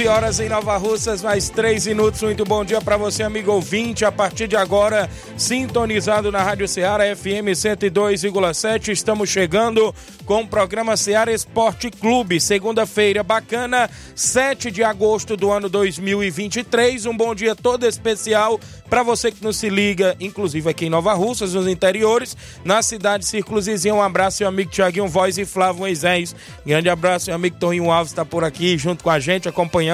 11 horas em Nova Russas, mais 3 minutos. Muito bom dia para você, amigo ouvinte. A partir de agora, sintonizado na Rádio Ceará FM 102,7. Estamos chegando com o programa Ceará Esporte Clube. Segunda-feira bacana, 7 de agosto do ano 2023. Um bom dia todo especial para você que nos se liga, inclusive aqui em Nova Russas, nos interiores, na cidade Círculos Vizinho. Um abraço, seu amigo Tiaguinho Voz e Flávio Moisés. Grande abraço, seu amigo Toninho Alves está por aqui junto com a gente, acompanhando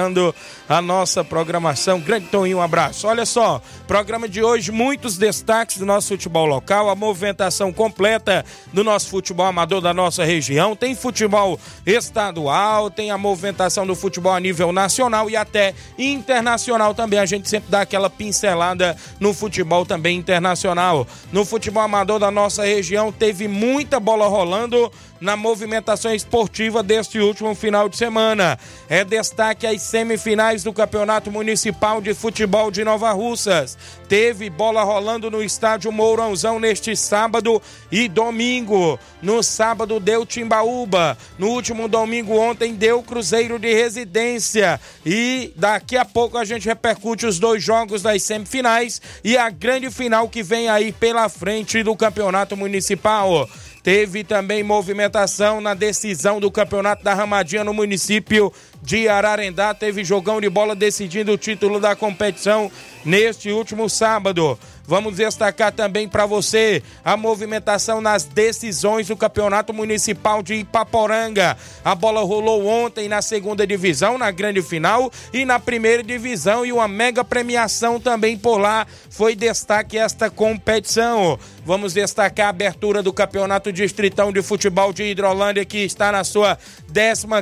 a nossa programação. Grande Toninho, um abraço. Olha só, programa de hoje, muitos destaques do nosso futebol local, a movimentação completa do nosso futebol amador da nossa região. Tem futebol estadual, tem a movimentação do futebol a nível nacional e até internacional também. A gente sempre dá aquela pincelada no futebol também internacional. No futebol amador da nossa região, teve muita bola rolando na movimentação esportiva deste último final de semana. É destaque as semifinais do Campeonato Municipal de Futebol de Nova Russas. Teve bola rolando no estádio Mourãozão neste sábado e domingo. No sábado deu Timbaúba. No último domingo ontem deu Cruzeiro de Residência. E daqui a pouco a gente repercute os dois jogos das semifinais e a grande final que vem aí pela frente do Campeonato Municipal. Teve também movimentação na decisão do Campeonato da Ramadinha no município de Ararendá. Teve jogão de bola decidindo o título da competição neste último sábado. Vamos destacar também para você a movimentação nas decisões do Campeonato Municipal de Ipaporanga. A bola rolou ontem na segunda divisão, na grande final, e na primeira divisão, e uma mega premiação também por lá. Foi destaque esta competição. Vamos destacar a abertura do Campeonato Distritão de Futebol de Hidrolândia, que está na sua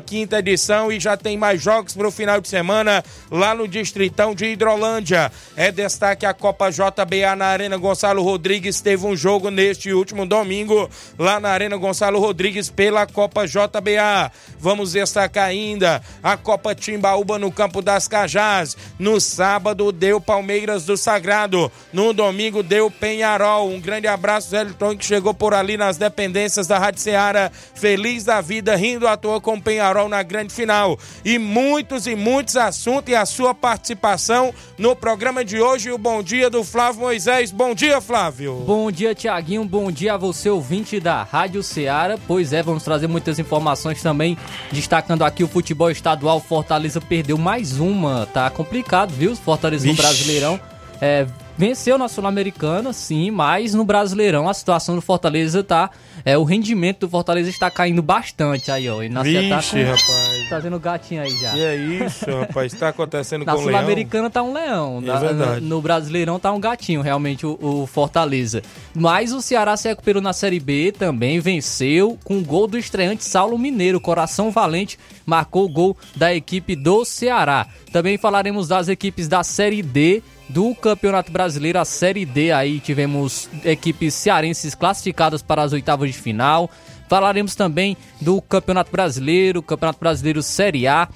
15 edição e já tem mais jogos para o final de semana lá no Distritão de Hidrolândia. É destaque a Copa JBA na Arena Gonçalo Rodrigues. Teve um jogo neste último domingo lá na Arena Gonçalo Rodrigues pela Copa JBA. Vamos destacar ainda a Copa Timbaúba no Campo das Cajás. No sábado deu Palmeiras do Sagrado. No domingo deu Penharol. Um grande abraço, Zé Elton, que chegou por ali nas dependências da Rádio Ceará. Feliz da vida, rindo à toa com o Penharol na grande final. E muitos e muitos assuntos e a sua participação no programa de hoje. O bom dia do Flávio Moisés. Bom dia, Flávio. Bom dia, Tiaguinho. Bom dia a você, ouvinte da Rádio Ceará. Pois é, vamos trazer muitas informações também. Destacando aqui o futebol estadual. Fortaleza perdeu mais uma. Tá complicado, viu? Fortaleza Vixe. no Brasileirão. É, venceu na Sul-Americana, sim, mas no Brasileirão a situação do Fortaleza tá. É, o rendimento do Fortaleza está caindo bastante aí, ó. E na Vixe, tá com, rapaz. Fazendo gatinho aí já. E é isso, rapaz, está acontecendo na com o leão. Na Sul-Americana tá um leão. É na, no, Brasileirão tá um gatinho, realmente, o, o, Fortaleza. Mas o Ceará se recuperou na Série B também, venceu com o gol do estreante Saulo Mineiro, coração valente, marcou o gol da equipe do Ceará. Também falaremos das equipes da Série D do Campeonato Brasileiro, a Série D. Aí tivemos equipes cearenses classificadas para as oitavas de final. Falaremos também do Campeonato Brasileiro, Campeonato Brasileiro Série A.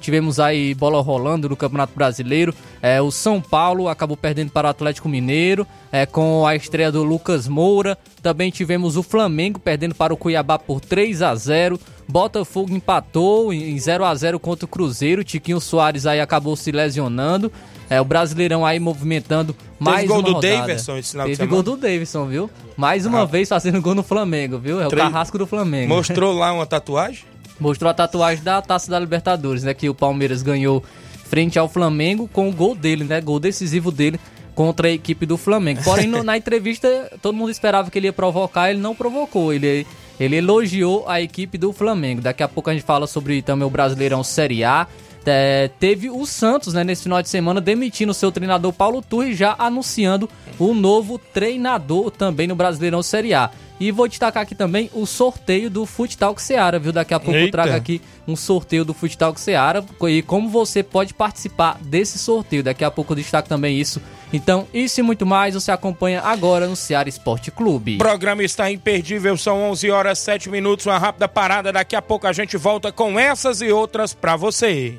tivemos aí bola rolando no Campeonato Brasileiro. É, o São Paulo acabou perdendo para o Atlético Mineiro, é, com a estreia do Lucas Moura. Também tivemos o Flamengo perdendo para o Cuiabá por 3 a 0 Botafogo empatou em 0 a 0 contra o Cruzeiro. Tiquinho Soares aí acabou se lesionando. É, o Brasileirão aí movimentando mais Teve gol do rodada. Davidson esse final Teve gol do Davidson, viu? Mais uma ah. vez fazendo gol no Flamengo, viu? É o carrasco do Flamengo. Mostrou lá uma tatuagem? Mostrou a tatuagem da Taça da Libertadores, né? Que o Palmeiras ganhou frente ao Flamengo com o gol dele, né? Gol decisivo dele contra a equipe do Flamengo. Porém, no, na entrevista, todo mundo esperava que ele ia provocar, ele não provocou. Ele, ele elogiou a equipe do Flamengo. Daqui a pouco a gente fala sobre também o Brasileirão Série A. É, teve o Santos, né, nesse final de semana, demitindo seu treinador Paulo Turri, já anunciando o novo treinador também no Brasileirão Série A. E vou destacar aqui também o sorteio do Futsal Seara, viu? Daqui a pouco Eita. eu trago aqui um sorteio do Futsal Seara e como você pode participar desse sorteio. Daqui a pouco eu destaco também isso. Então, isso e muito mais você acompanha agora no Ceará Esporte Clube. O programa está imperdível, são 11 horas 7 minutos, uma rápida parada. Daqui a pouco a gente volta com essas e outras para você.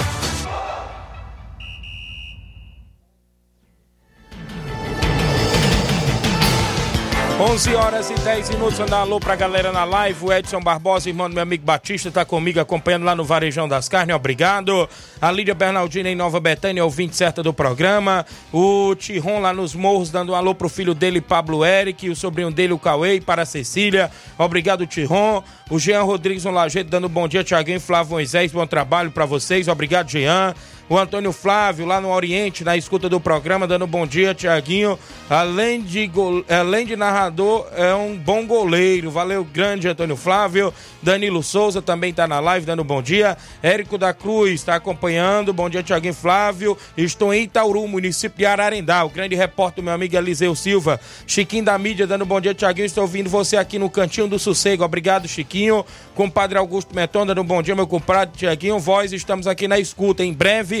11 horas e 10 minutos, andar alô pra galera na live. O Edson Barbosa, irmão do meu amigo Batista, tá comigo acompanhando lá no Varejão das Carnes, obrigado. A Lídia Bernardina em Nova Betânia, ouvinte certa do programa. O Tiron lá nos morros, dando um alô pro filho dele, Pablo Eric, o sobrinho dele, o Cauê, para a Cecília. Obrigado, Tiron. O Jean Rodrigues no Lajeito, dando um bom dia, Tiaguinho Flávio Moisés, bom trabalho para vocês. Obrigado, Jean. O Antônio Flávio, lá no Oriente, na escuta do programa, dando bom dia, Tiaguinho. Além de. Além de narrador, é um bom goleiro. Valeu, grande Antônio Flávio. Danilo Souza também está na live, dando bom dia. Érico da Cruz está acompanhando. Bom dia, Tiaguinho Flávio. Estou em Itauru, município de Ararendá. O grande repórter, meu amigo Eliseu Silva. Chiquinho da mídia, dando bom dia, Tiaguinho. Estou ouvindo você aqui no Cantinho do Sossego. Obrigado, Chiquinho. Compadre Augusto Meton, dando bom dia, meu compadre Tiaguinho. Voz, estamos aqui na escuta. Em breve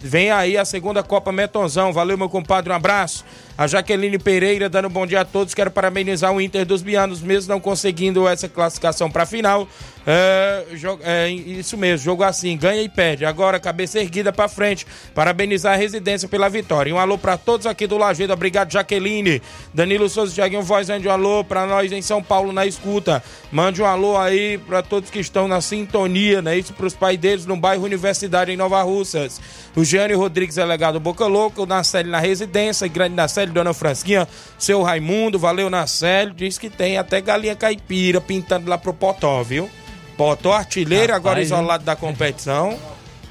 Vem aí a segunda Copa Metonzão. Valeu, meu compadre, um abraço. A Jaqueline Pereira dando um bom dia a todos. Quero parabenizar o Inter dos Bianos, mesmo não conseguindo essa classificação para a final. É, é, isso mesmo, jogo assim, ganha e perde. Agora, cabeça erguida para frente. Parabenizar a residência pela vitória. Um alô para todos aqui do Lajeado. Obrigado, Jaqueline. Danilo Souza, Thiaguinho Voz, mande um alô para nós em São Paulo na escuta. Mande um alô aí para todos que estão na sintonia, né? Isso para os pais deles no bairro Universidade em Nova Russas. O Jânio Rodrigues, delegado Boca Louca. O Nacelle na residência. Grande Nacelle Dona Francisquinha, seu Raimundo, valeu Nacélio, diz que tem até galinha caipira pintando lá pro Potó, viu? Potó artilheiro, Rapaz, agora isolado hein? da competição,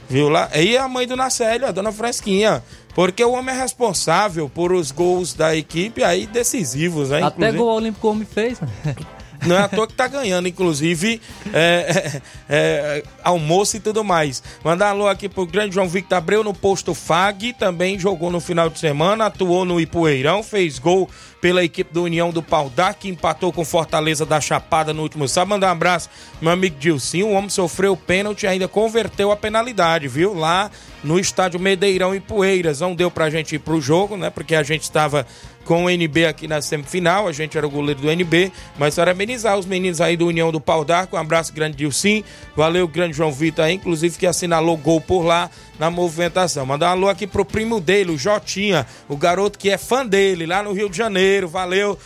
viu lá? E a mãe do Nacélio, a Dona Fresquinha, porque o homem é responsável por os gols da equipe aí decisivos, né? Até Inclusive... gol olímpico o homem fez, né? Não é à toa que tá ganhando, inclusive, é, é, é, almoço e tudo mais. Mandar alô aqui pro grande João Victor Abreu no posto FAG, também jogou no final de semana, atuou no Ipueirão, fez gol pela equipe do União do Pau que empatou com Fortaleza da Chapada no último sábado. Mandar um abraço, meu amigo Dilcinho. O homem sofreu pênalti e ainda converteu a penalidade, viu? Lá no estádio Medeirão e Poeiras. Não deu pra gente ir pro jogo, né? Porque a gente estava com o NB aqui na semifinal. A gente era o goleiro do NB, mas parabenizar os meninos aí do União do Pau d'Arco. Um abraço grande, Dilcim. Valeu, grande João Vitor aí, inclusive que assinalou gol por lá na movimentação. Mandar um alô aqui pro primo dele, o Jotinha, o garoto que é fã dele, lá no Rio de Janeiro. Valeu,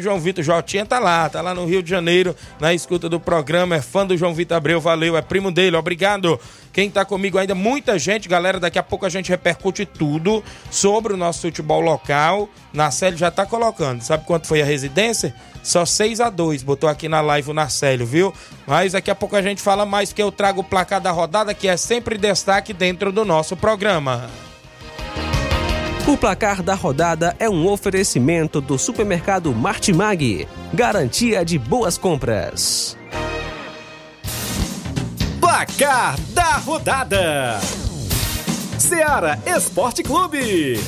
João Vitor. Jotinha tá lá, tá lá no Rio de Janeiro, na escuta do programa. É fã do João Vitor Abreu, valeu, é primo dele, obrigado. Quem tá comigo ainda, muita gente, galera. Daqui a pouco a gente repercute tudo sobre o nosso futebol local. Na série já tá colocando. Sabe quanto foi a residência? Só 6 a 2 Botou aqui na live o Narcélio, viu? Mas daqui a pouco a gente fala mais, porque eu trago o placar da rodada, que é sempre destaque dentro do nosso programa. O placar da rodada é um oferecimento do supermercado Martimag. Garantia de boas compras. Placar da rodada: Seara Esporte Clube.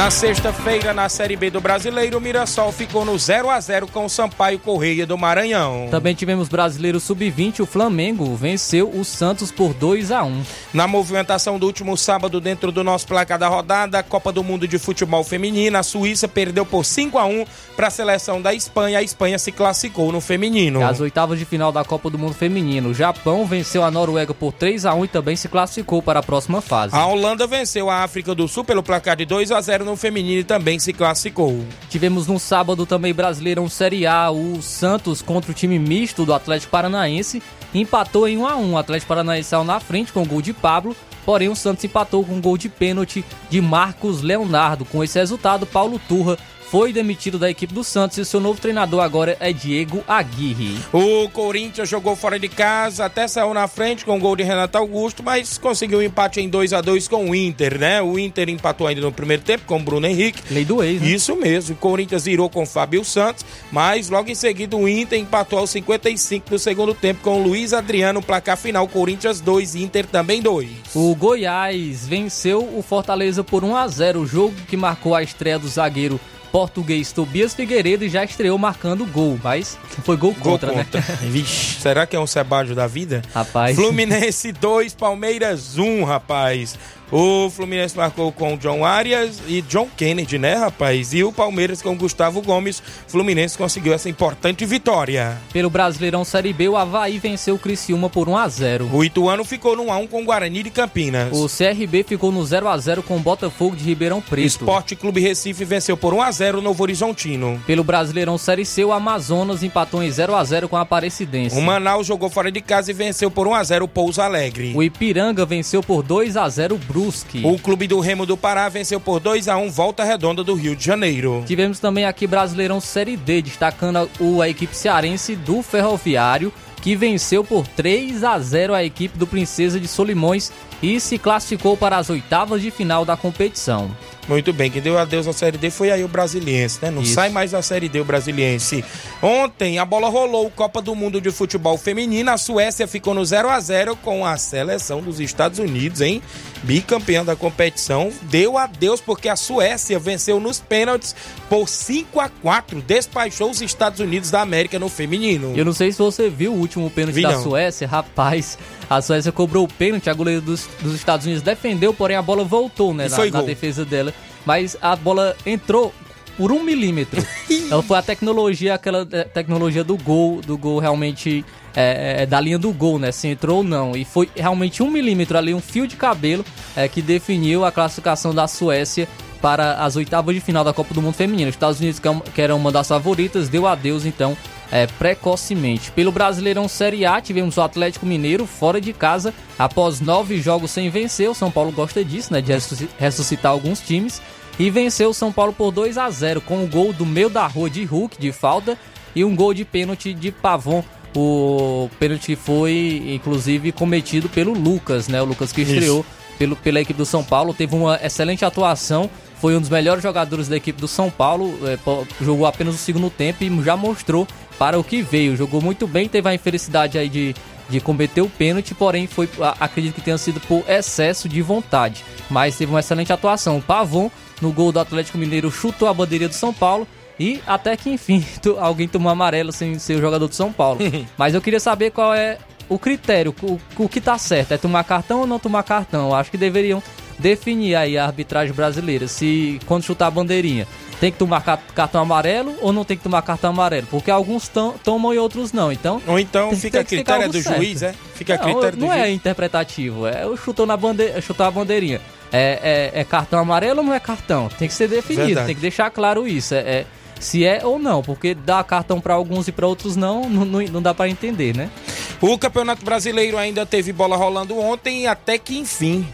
Na sexta-feira, na Série B do Brasileiro, o Mirassol ficou no 0 a 0 com o Sampaio Correia do Maranhão. Também tivemos Brasileiro Sub-20, o Flamengo venceu o Santos por 2 a 1. Na movimentação do último sábado, dentro do nosso placar da rodada, Copa do Mundo de Futebol Feminino, a Suíça perdeu por 5 a 1 para a seleção da Espanha. A Espanha se classificou no feminino. As oitavas de final da Copa do Mundo Feminino, o Japão venceu a Noruega por 3 a 1 e também se classificou para a próxima fase. A Holanda venceu a África do Sul pelo placar de 2 a 0 no feminino também se classificou. Tivemos no sábado também Brasileirão Série A, o Santos contra o time misto do Atlético Paranaense, empatou em 1 a 1. O Atlético Paranaense saiu na frente com o gol de Pablo, porém o Santos empatou com um gol de pênalti de Marcos Leonardo. Com esse resultado, Paulo Turra foi demitido da equipe do Santos e seu novo treinador agora é Diego Aguirre. O Corinthians jogou fora de casa, até saiu na frente com o gol de Renato Augusto, mas conseguiu um empate em 2 a 2 com o Inter, né? O Inter empatou ainda no primeiro tempo com o Bruno Henrique. Lei do ex, né? Isso mesmo. O Corinthians virou com o Fábio Santos, mas logo em seguida o Inter empatou aos 55 do segundo tempo com o Luiz Adriano, placar final Corinthians 2, Inter também 2. O Goiás venceu o Fortaleza por 1 a 0, o jogo que marcou a estreia do zagueiro português Tobias Figueiredo já estreou marcando gol, mas foi gol contra, gol contra. né? Vixe, será que é um Sebadio da vida? Rapaz. Fluminense 2, Palmeiras 1, rapaz. O Fluminense marcou com John Arias e John Kennedy, né, rapaz? E o Palmeiras com Gustavo Gomes. Fluminense conseguiu essa importante vitória. Pelo Brasileirão Série B, o Havaí venceu o Criciúma por 1 a 0. O Ituano ficou no 1 a 1 com o Guarani de Campinas. O CRB ficou no 0 a 0 com o Botafogo de Ribeirão Preto. Esporte Clube Recife venceu por 1 a 0 o Novo Horizontino. Pelo Brasileirão Série C, o Amazonas empatou em 0 a 0 com a Aparecidense. O Manaus jogou fora de casa e venceu por 1 a 0 o Pouso Alegre. O Ipiranga venceu por 2 a 0 o Brusque. O Clube do Remo do Pará venceu por 2 a 1 Volta Redonda do Rio de Janeiro. Tivemos também aqui Brasileirão Série D, destacando a, a equipe cearense do Ferroviário, que venceu por 3 a 0 a equipe do Princesa de Solimões e se classificou para as oitavas de final da competição. Muito bem, quem deu adeus à Série D foi aí o Brasiliense, né? Não Isso. sai mais da Série D o Brasiliense. Ontem a bola rolou Copa do Mundo de Futebol Feminino. A Suécia ficou no 0 a 0 com a seleção dos Estados Unidos, hein? bicampeão da competição, deu adeus porque a Suécia venceu nos pênaltis por 5 a 4 despachou os Estados Unidos da América no feminino. Eu não sei se você viu o último pênalti Vi da. Suécia, rapaz. A Suécia cobrou o pênalti, a goleira dos, dos Estados Unidos defendeu, porém a bola voltou, né, na, na defesa dela. Mas a bola entrou por um milímetro. então foi a tecnologia, aquela é, tecnologia do gol, do gol realmente é, é, da linha do gol, né? Se entrou ou não. E foi realmente um milímetro ali, um fio de cabelo, é, que definiu a classificação da Suécia para as oitavas de final da Copa do Mundo Feminino. Os Estados Unidos, que era uma das favoritas, deu adeus então é, precocemente. Pelo Brasileirão Série A, tivemos o Atlético Mineiro fora de casa após nove jogos sem vencer. O São Paulo gosta disso, né? De ressuscitar alguns times. E venceu o São Paulo por 2 a 0 com o um gol do meio da rua de Hulk de falta e um gol de pênalti de Pavon o pênalti foi, inclusive, cometido pelo Lucas, né? O Lucas que estreou pelo, pela equipe do São Paulo, teve uma excelente atuação, foi um dos melhores jogadores da equipe do São Paulo, é, jogou apenas o segundo tempo e já mostrou para o que veio. Jogou muito bem, teve a infelicidade aí de, de cometer o pênalti, porém foi, acredito que tenha sido por excesso de vontade. Mas teve uma excelente atuação. O Pavon, no gol do Atlético Mineiro, chutou a bandeirinha do São Paulo e até que enfim, tu, alguém tomou amarelo sem ser o jogador de São Paulo. Mas eu queria saber qual é o critério, o, o que tá certo. É tomar cartão ou não tomar cartão? Eu acho que deveriam definir aí a arbitragem brasileira. Se quando chutar a bandeirinha, tem que tomar cartão amarelo ou não tem que tomar cartão amarelo? Porque alguns tomam e outros não. Então. Ou então fica a critério do certo. juiz, é? Fica a critério não, do não juiz. Não é interpretativo, é o chutou na bandeira, chutou a bandeirinha. É, é, é, cartão amarelo ou não é cartão? Tem que ser definido, Verdade. tem que deixar claro isso. é, é se é ou não, porque dar cartão para alguns e para outros não, não, não dá para entender, né? O Campeonato Brasileiro ainda teve bola rolando ontem até que enfim.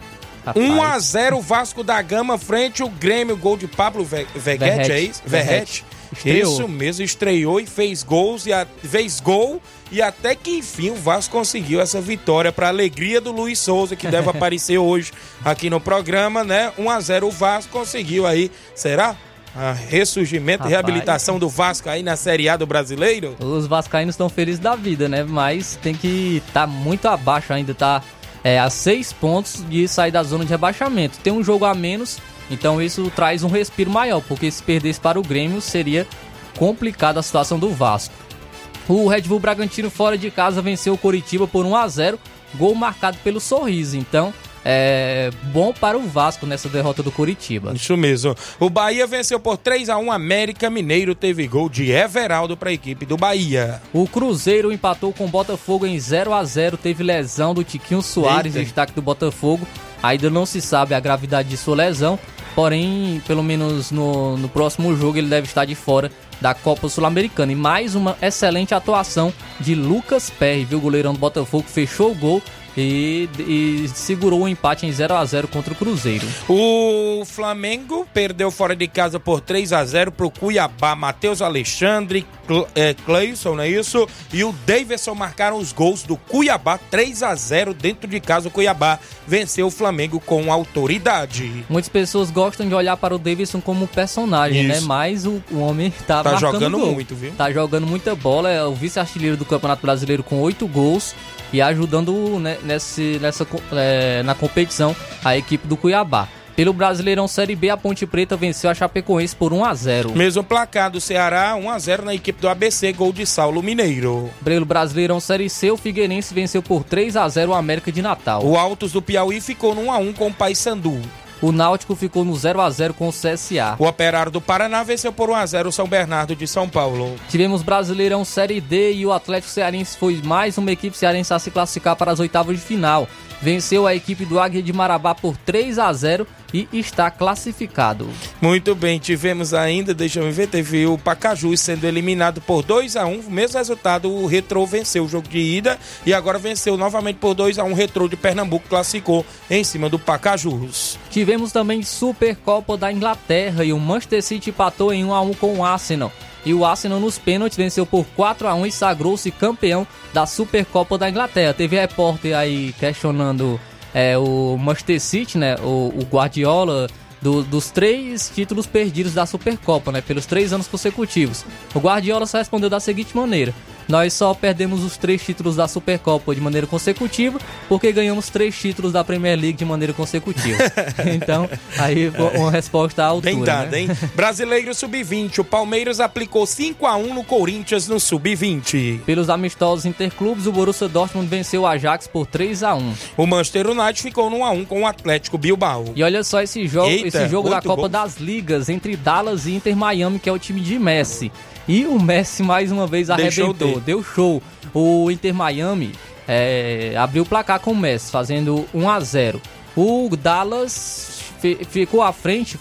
Rapaz. 1 a 0 Vasco da Gama frente ao Grêmio, gol de Pablo Veguete, é isso? Verrete. Isso mesmo, estreou e fez gols e a, fez gol e até que enfim o Vasco conseguiu essa vitória para alegria do Luiz Souza que deve aparecer hoje aqui no programa, né? 1 a 0 o Vasco conseguiu aí, será? a ressurgimento Rapaz. e reabilitação do Vasco aí na Série A do Brasileiro? Os vascaínos estão felizes da vida, né? Mas tem que estar tá muito abaixo ainda, tá é, a seis pontos de sair da zona de rebaixamento. Tem um jogo a menos, então isso traz um respiro maior, porque se perdesse para o Grêmio seria complicada a situação do Vasco. O Red Bull Bragantino fora de casa venceu o Coritiba por 1 a 0, gol marcado pelo Sorriso. Então, é, bom para o Vasco nessa derrota do Curitiba. Isso mesmo. O Bahia venceu por 3 a 1 América Mineiro teve gol de Everaldo para a equipe do Bahia. O Cruzeiro empatou com o Botafogo em 0 a 0 teve lesão do Tiquinho Soares, Eita. destaque do Botafogo. Ainda não se sabe a gravidade de sua lesão, porém, pelo menos no, no próximo jogo ele deve estar de fora da Copa Sul-Americana. E mais uma excelente atuação de Lucas Perry, viu? O goleirão do Botafogo fechou o gol e, e segurou o um empate em 0 a 0 contra o Cruzeiro. O Flamengo perdeu fora de casa por 3 a 0 para o Cuiabá. Matheus Alexandre, é, Cleison, não é isso? E o Davidson marcaram os gols do Cuiabá 3 a 0 dentro de casa. O Cuiabá venceu o Flamengo com autoridade. Muitas pessoas gostam de olhar para o Davidson como personagem, né? isso. né? Mas o, o homem tá, tá jogando gol. muito, viu? Tá jogando muita bola. É o vice-artilheiro do Campeonato Brasileiro com 8 gols e ajudando né, nesse, nessa, é, na competição a equipe do Cuiabá. Pelo Brasileirão Série B, a Ponte Preta venceu a Chapecoense por 1 a 0. Mesmo placar do Ceará, 1 a 0 na equipe do ABC, gol de Saulo Mineiro. Pelo Brasileirão Série C, o Figueirense venceu por 3 a 0 o América de Natal. O Altos do Piauí ficou no 1 a 1 com o Paysandu. O Náutico ficou no 0 a 0 com o CSA. O Operário do Paraná venceu por 1 a 0 o São Bernardo de São Paulo. Tivemos Brasileirão Série D e o Atlético Cearense foi mais uma equipe cearense a se classificar para as oitavas de final venceu a equipe do Águia de Marabá por 3 a 0 e está classificado. Muito bem, tivemos ainda, deixa eu ver, teve o Pacajus sendo eliminado por 2 a 1 mesmo resultado, o Retro venceu o jogo de ida e agora venceu novamente por 2 a 1 o Retro de Pernambuco classificou em cima do Pacajus. Tivemos também Supercopa da Inglaterra e o Manchester City empatou em 1 a 1 com o Arsenal e o Arsenal nos pênaltis venceu por 4 a 1 e sagrou-se campeão da Supercopa da Inglaterra. Teve repórter aí questionando é, o Manchester City, né, o, o Guardiola, do, dos três títulos perdidos da Supercopa, né, pelos três anos consecutivos. O Guardiola só respondeu da seguinte maneira: nós só perdemos os três títulos da Supercopa de maneira consecutiva, porque ganhamos três títulos da Premier League de maneira consecutiva. então, aí uma resposta à altura. Bem dado, né? hein? Brasileiro Sub-20, o Palmeiras aplicou 5 a 1 no Corinthians no Sub-20. Pelos amistosos interclubes, o Borussia Dortmund venceu o Ajax por 3 a 1 O Manchester United ficou no 1 a 1 com o Atlético Bilbao. E olha só esse jogo, Eita, esse jogo da Copa das Ligas entre Dallas e Inter Miami, que é o time de Messi. E o Messi mais uma vez arrebentou, deu show. O Inter Miami é, abriu o placar com o Messi, fazendo 1 a 0. O Dallas ficou à frente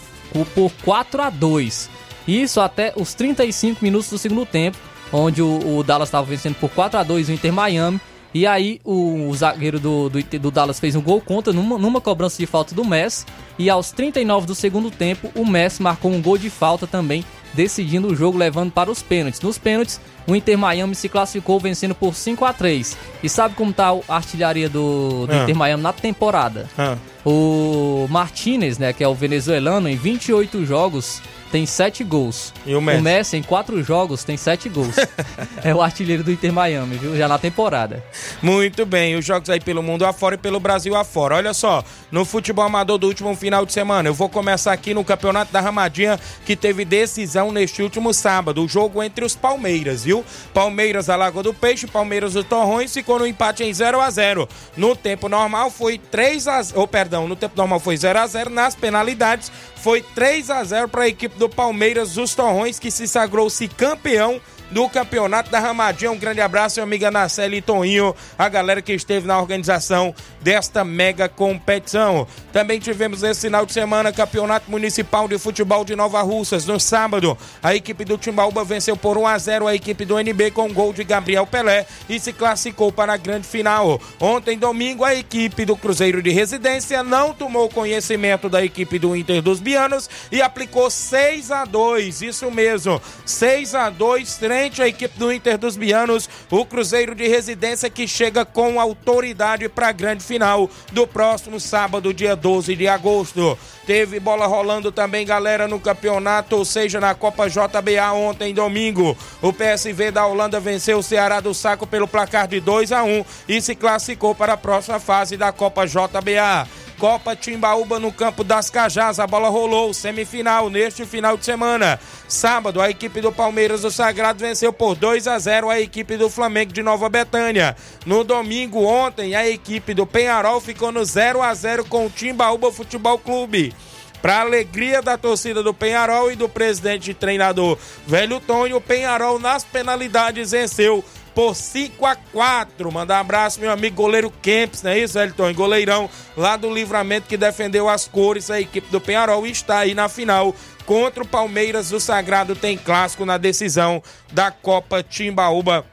por 4 a 2. Isso até os 35 minutos do segundo tempo, onde o, o Dallas estava vencendo por 4 a 2 o Inter Miami. E aí o, o zagueiro do, do, do, Dallas fez um gol contra numa, numa cobrança de falta do Messi. E aos 39 do segundo tempo, o Messi marcou um gol de falta também decidindo o jogo levando para os pênaltis. Nos pênaltis, o Inter Miami se classificou vencendo por 5 a 3 E sabe como está a artilharia do, do ah. Inter Miami na temporada? Ah. O Martinez, né, que é o venezuelano, em 28 jogos tem 7 gols. E o Messi? O Messi, em 4 jogos, tem 7 gols. é o artilheiro do Inter Miami, viu? Já na temporada. Muito bem, os jogos aí pelo mundo afora e pelo Brasil afora. Olha só, no futebol amador do último final de semana, eu vou começar aqui no Campeonato da Ramadinha, que teve decisão neste último sábado. O jogo entre os Palmeiras, viu? Palmeiras da Lagoa do Peixe, Palmeiras do Torrões, ficou no empate em 0 a 0 No tempo normal foi 3 a 0 oh, perdão, no tempo normal foi 0 a 0 Nas penalidades foi 3 a 0 para a equipe do Palmeiras, os Torrões, que se sagrou-se campeão do Campeonato da Ramadinha. Um grande abraço, amiga Nacelle e Toninho, a galera que esteve na organização desta mega competição. Também tivemos esse final de semana Campeonato Municipal de Futebol de Nova Russas. No sábado, a equipe do Timbaúba venceu por 1 a 0 a equipe do NB com gol de Gabriel Pelé e se classificou para a grande final. Ontem, domingo, a equipe do Cruzeiro de Residência não tomou conhecimento da equipe do Inter dos Bianos e aplicou 6 a 2. Isso mesmo, 6 a 2, 3 frente à equipe do Inter dos Bianos, o Cruzeiro de Residência que chega com autoridade para a grande final do próximo sábado, dia 12 de agosto. Teve bola rolando também, galera, no campeonato, ou seja, na Copa JBA ontem, domingo. O PSV da Holanda venceu o Ceará do Saco pelo placar de 2 a 1 e se classificou para a próxima fase da Copa JBA. Copa Timbaúba no campo das Cajás. A bola rolou, semifinal neste final de semana. Sábado, a equipe do Palmeiras do Sagrado venceu por 2 a 0 a equipe do Flamengo de Nova Betânia. No domingo, ontem, a equipe do Penharol ficou no 0 a 0 com o Timbaúba Futebol Clube. Para alegria da torcida do Penharol e do presidente e treinador Velho Tonho, o Penharol nas penalidades venceu por 5 a 4 Mandar um abraço, meu amigo goleiro Kempis, não é isso, Elton? Goleirão lá do livramento que defendeu as cores, a equipe do Penharol está aí na final contra o Palmeiras. O Sagrado tem clássico na decisão da Copa Timbaúba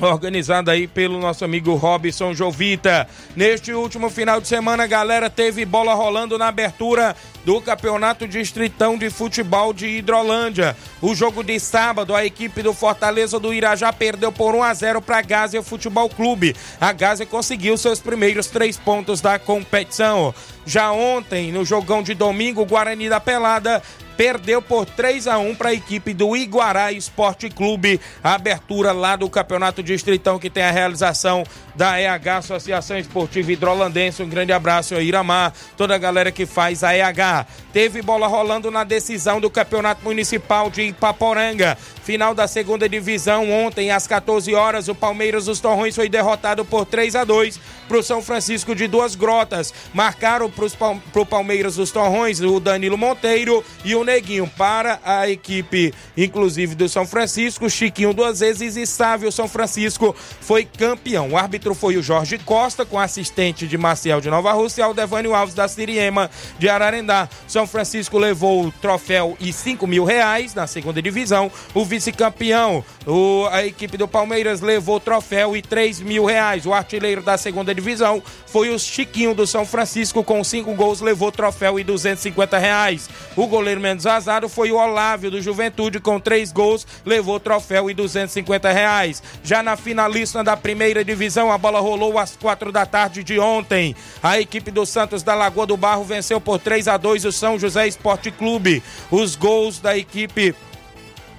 organizada aí pelo nosso amigo Robson Jovita. Neste último final de semana, galera, teve bola rolando na abertura do Campeonato Distritão de Futebol de Hidrolândia. O jogo de sábado, a equipe do Fortaleza do Irajá perdeu por 1 a 0 para a Gásia Futebol Clube. A Gásia conseguiu seus primeiros três pontos da competição. Já ontem, no jogão de domingo, o Guarani da Pelada perdeu por 3 a 1 para a equipe do Iguará Esporte Clube. A abertura lá do Campeonato Distritão que tem a realização da EH Associação Esportiva Hidrolandense. Um grande abraço a Iramar, toda a galera que faz a EH. Teve bola rolando na decisão do Campeonato Municipal de Ipaporanga. Final da segunda divisão ontem às 14 horas, o Palmeiras dos Torrões foi derrotado por 3 a 2 para o São Francisco de Duas Grotas. Marcaram para o Palmeiras dos Torrões o Danilo Monteiro e o Neguinho para a equipe, inclusive do São Francisco, Chiquinho duas vezes e Sávio São Francisco foi campeão. O árbitro foi o Jorge Costa, com assistente de Marcial de Nova Rússia e Aldevânio Alves da Siriema de Ararendá. São Francisco levou o troféu e 5 mil reais na segunda divisão. O vice-campeão, a equipe do Palmeiras, levou o troféu e 3 mil reais. O artilheiro da segunda divisão foi o Chiquinho do São Francisco, com cinco gols, levou o troféu e 250 reais. O goleiro menos vazado foi o Olávio do Juventude, com três gols, levou o troféu e 250 reais. Já na finalista da primeira divisão, a bola rolou às quatro da tarde de ontem. A equipe do Santos da Lagoa do Barro venceu por 3 a 2 o São José Esporte Clube. Os gols da equipe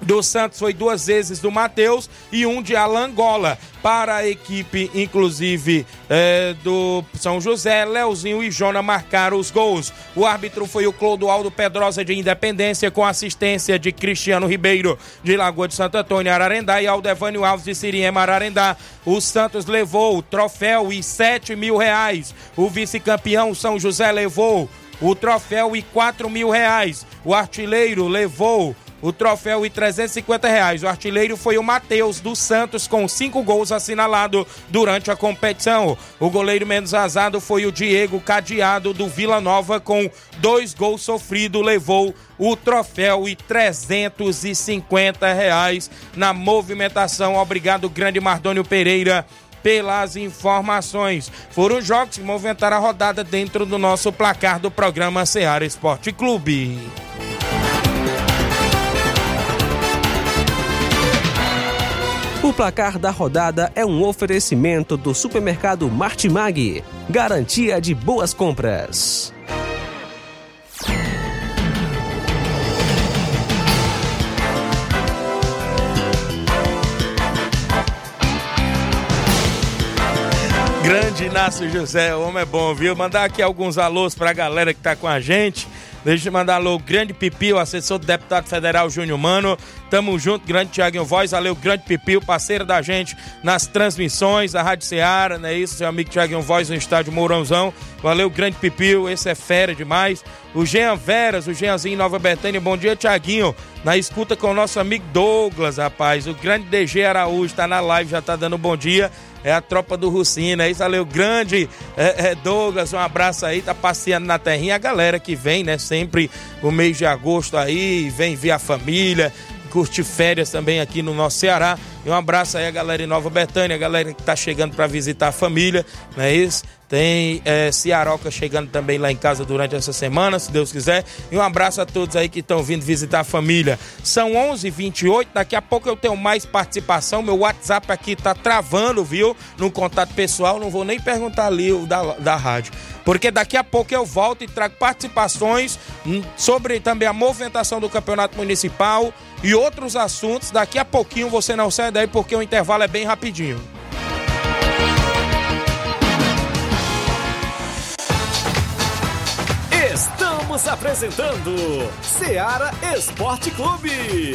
do Santos foi duas vezes do Matheus e um de Alangola. Para a equipe, inclusive, é, do São José, Leozinho e Jona marcaram os gols. O árbitro foi o Clodoaldo Pedrosa de Independência, com assistência de Cristiano Ribeiro, de Lagoa de Santo Antônio, Ararendá, e Aldevânio Alves de Siriema, Ararendá. O Santos levou o troféu e sete mil reais. O vice-campeão São José levou o troféu e quatro mil reais. O artilheiro levou o troféu e 350 reais. O artilheiro foi o Matheus dos Santos com cinco gols assinalado durante a competição. O goleiro menos azado foi o Diego Cadeado do Vila Nova com dois gols sofridos. Levou o troféu e 350 reais na movimentação. Obrigado, grande Mardônio Pereira pelas informações. Foram jogos que movimentaram a rodada dentro do nosso placar do programa Seara Esporte Clube. O placar da rodada é um oferecimento do supermercado Martimag, garantia de boas compras. Grande Inácio José, o homem é bom, viu? Mandar aqui alguns alôs pra galera que tá com a gente. Deixa eu mandar alô, grande Pipi, o assessor do deputado federal Júnior Mano. Tamo junto, grande Tiaguinho Voz. Valeu, grande Pipi, o parceiro da gente nas transmissões da Rádio Ceará, né? Isso, seu amigo Tiaguinho Voz no estádio Mourãozão. Valeu, grande Pipil, esse é fera demais. O Jean Veras, o Jeanzinho Nova Betânia. Bom dia, Tiaguinho. Na escuta com o nosso amigo Douglas, rapaz. O grande DG Araújo tá na live, já tá dando bom dia é a tropa do Rucina, é isso, valeu, grande é, é, Douglas, um abraço aí, tá passeando na terrinha, a galera que vem, né, sempre o mês de agosto aí, vem ver a família, curtir férias também aqui no nosso Ceará. E um abraço aí a galera em Nova Betânia, a galera que tá chegando para visitar a família, não é isso? Tem é, chegando também lá em casa durante essa semana, se Deus quiser. E um abraço a todos aí que estão vindo visitar a família. São 11 h 28 daqui a pouco eu tenho mais participação. Meu WhatsApp aqui tá travando, viu? No contato pessoal, não vou nem perguntar ali o da, da rádio. Porque daqui a pouco eu volto e trago participações hum, sobre também a movimentação do campeonato municipal e outros assuntos. Daqui a pouquinho você não sai daí porque o intervalo é bem rapidinho. Estamos apresentando Seara Esporte Clube.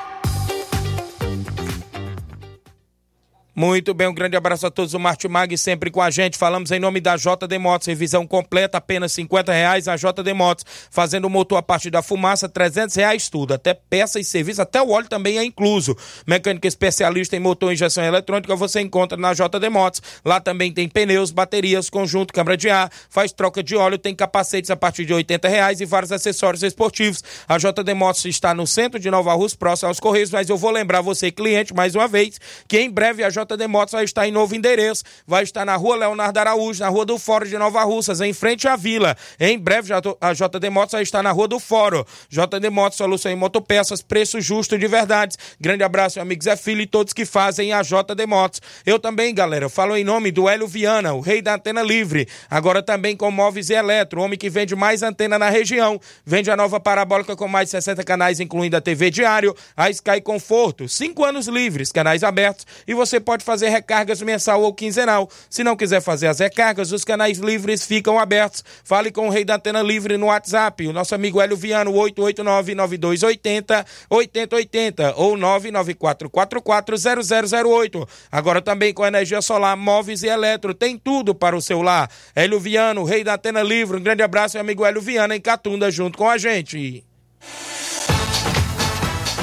Muito bem, um grande abraço a todos do Martimag, sempre com a gente. Falamos em nome da JD Motos, revisão completa, apenas 50 reais. A JD Motos, fazendo o motor a partir da fumaça, 300 reais tudo. Até peça e serviço, até o óleo também é incluso. Mecânica especialista em motor e injeção eletrônica, você encontra na JD Motos. Lá também tem pneus, baterias, conjunto, câmara de ar, faz troca de óleo, tem capacetes a partir de 80 reais e vários acessórios esportivos. A JD Motos está no centro de Nova Rússia, próximo aos Correios, mas eu vou lembrar você, cliente, mais uma vez, que em breve a JD JD Motos vai estar em novo endereço, vai estar na rua Leonardo Araújo, na rua do Fórum de Nova Russas, em frente à vila. Em breve a JD Motos vai estar na rua do Fórum. JD Motos, solução em motopeças, preço justo de verdade. Grande abraço, meu amigo Zé Filho e todos que fazem a JD Motos. Eu também, galera, falo em nome do Hélio Viana, o rei da antena livre. Agora também com móveis e eletro, o homem que vende mais antena na região. Vende a nova parabólica com mais de 60 canais, incluindo a TV Diário, a Sky Conforto. Cinco anos livres, canais abertos e você pode pode fazer recargas mensal ou quinzenal. Se não quiser fazer as recargas, os canais livres ficam abertos. Fale com o Rei da Antena Livre no WhatsApp. O nosso amigo Hélio Viano, 889-9280 8080 ou 994440008. Agora também com energia solar, móveis e eletro. Tem tudo para o seu lar. Hélio Viano, Rei da Antena Livre. Um grande abraço, meu amigo Hélio Viano, em Catunda, junto com a gente.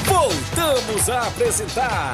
Voltamos a apresentar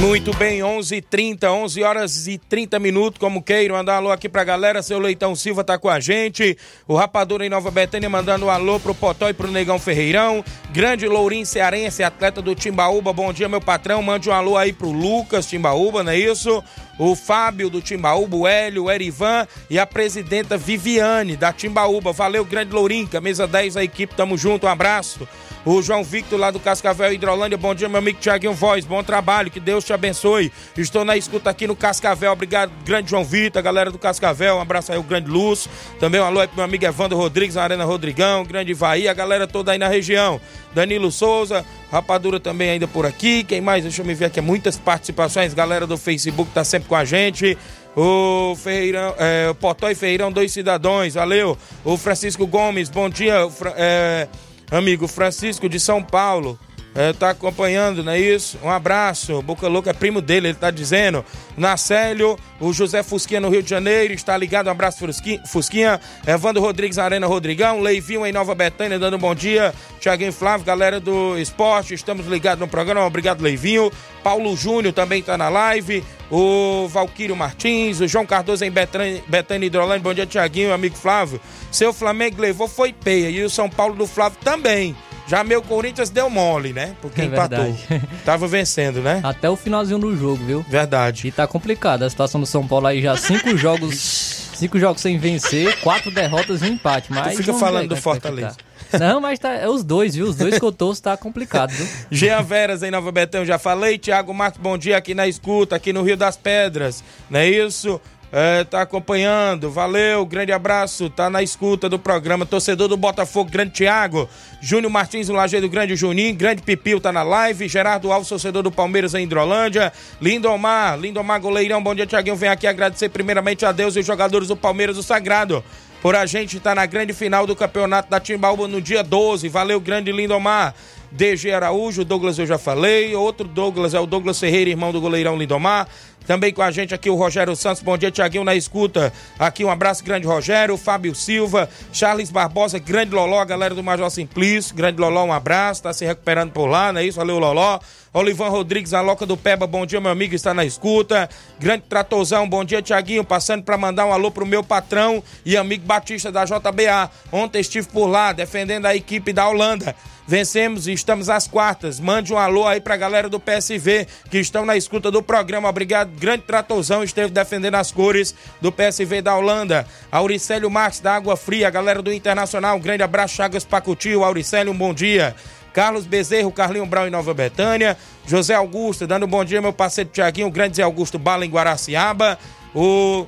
Muito bem, 11h30, 11 horas e 30 minutos, como queiram. Mandar um alô aqui pra galera. Seu Leitão Silva tá com a gente. O Rapadura em Nova Betânia mandando um alô pro Potó e pro Negão Ferreirão. Grande Lourinho Cearense, atleta do Timbaúba. Bom dia, meu patrão. Mande um alô aí pro Lucas Timbaúba, não é isso? O Fábio do Timbaúba, o Hélio, o Erivan e a presidenta Viviane da Timbaúba. Valeu, Grande Lourinho, camisa 10 a equipe, tamo junto, um abraço. O João Victor lá do Cascavel Hidrolândia. Bom dia, meu amigo Tiaguinho Voz. Bom trabalho, que Deus te abençoe. Estou na escuta aqui no Cascavel. Obrigado, grande João Vitor, galera do Cascavel. Um abraço aí, o grande Lúcio. Também um alô aí pro meu amigo Evandro Rodrigues, na Arena Rodrigão, grande Ivaí, a galera toda aí na região. Danilo Souza, Rapadura também ainda por aqui. Quem mais? Deixa eu me ver aqui. Muitas participações. Galera do Facebook tá sempre com a gente. O Ferreirão, é, Potó e Ferreirão, dois cidadãos, valeu. O Francisco Gomes, bom dia. É, amigo Francisco de São Paulo. É, tá acompanhando, não é isso? Um abraço. Boca Louca é primo dele, ele tá dizendo. Nacélio, o José Fusquinha no Rio de Janeiro, está ligado. Um abraço, Fusquinha. Evandro Rodrigues Arena Rodrigão. Leivinho em Nova Betânia, dando um bom dia. Tiaguinho Flávio, galera do esporte, estamos ligados no programa. Obrigado, Leivinho. Paulo Júnior também tá na live. O Valquírio Martins, o João Cardoso em Betânia, Betânia Hidrolândia. Bom dia, Tiaguinho, amigo Flávio. Seu Flamengo levou foi peia. E o São Paulo do Flávio também. Já meu Corinthians deu mole, né? Porque é empatou. Tava vencendo, né? Até o finalzinho do jogo, viu? Verdade. E tá complicado a situação do São Paulo aí já cinco jogos. Cinco jogos sem vencer, quatro derrotas e um empate. Mas tu fica falando do é Fortaleza. Não, mas tá, é os dois, viu? Os dois que eu tá complicado, viu? Jean Veras em Nova Betão, já falei. Tiago Marcos, bom dia aqui na escuta, aqui no Rio das Pedras. Não é isso? É, tá acompanhando, valeu, grande abraço, tá na escuta do programa, torcedor do Botafogo, grande Thiago, Júnior Martins, o Lajeiro Grande Juninho, grande Pipil tá na live, Gerardo Alves, torcedor do Palmeiras em Hidrolândia, Lindomar, Lindomar Goleirão, bom dia Tiaguinho, vem aqui agradecer primeiramente a Deus e os jogadores do Palmeiras do Sagrado, por a gente tá na grande final do campeonato da Timbaúba no dia 12, valeu, grande Lindomar, DG Araújo, Douglas eu já falei, outro Douglas é o Douglas Ferreira, irmão do goleirão Lindomar, também com a gente aqui o Rogério Santos. Bom dia, Tiaguinho, na escuta. Aqui um abraço grande, Rogério. Fábio Silva, Charles Barbosa, grande Loló, galera do Major Simplício. Grande Loló, um abraço. Tá se recuperando por lá, não é isso? Valeu, Loló. Olivan Rodrigues, a Loca do Peba, bom dia, meu amigo, está na escuta. Grande Tratorzão, bom dia, Tiaguinho, passando para mandar um alô pro meu patrão e amigo Batista da JBA. Ontem estive por lá, defendendo a equipe da Holanda. Vencemos e estamos às quartas. Mande um alô aí pra galera do PSV que estão na escuta do programa. Obrigado, grande Tratorzão, esteve defendendo as cores do PSV da Holanda. Auricélio Marques da Água Fria, galera do Internacional, um grande abraço, Chagas Pacutil. Auricélio, um bom dia. Carlos Bezerro, Carlinho Brau em Nova Betânia. José Augusto, dando um bom dia, meu parceiro Tiaguinho, grande Zé Augusto Bala em Guaraciaba. O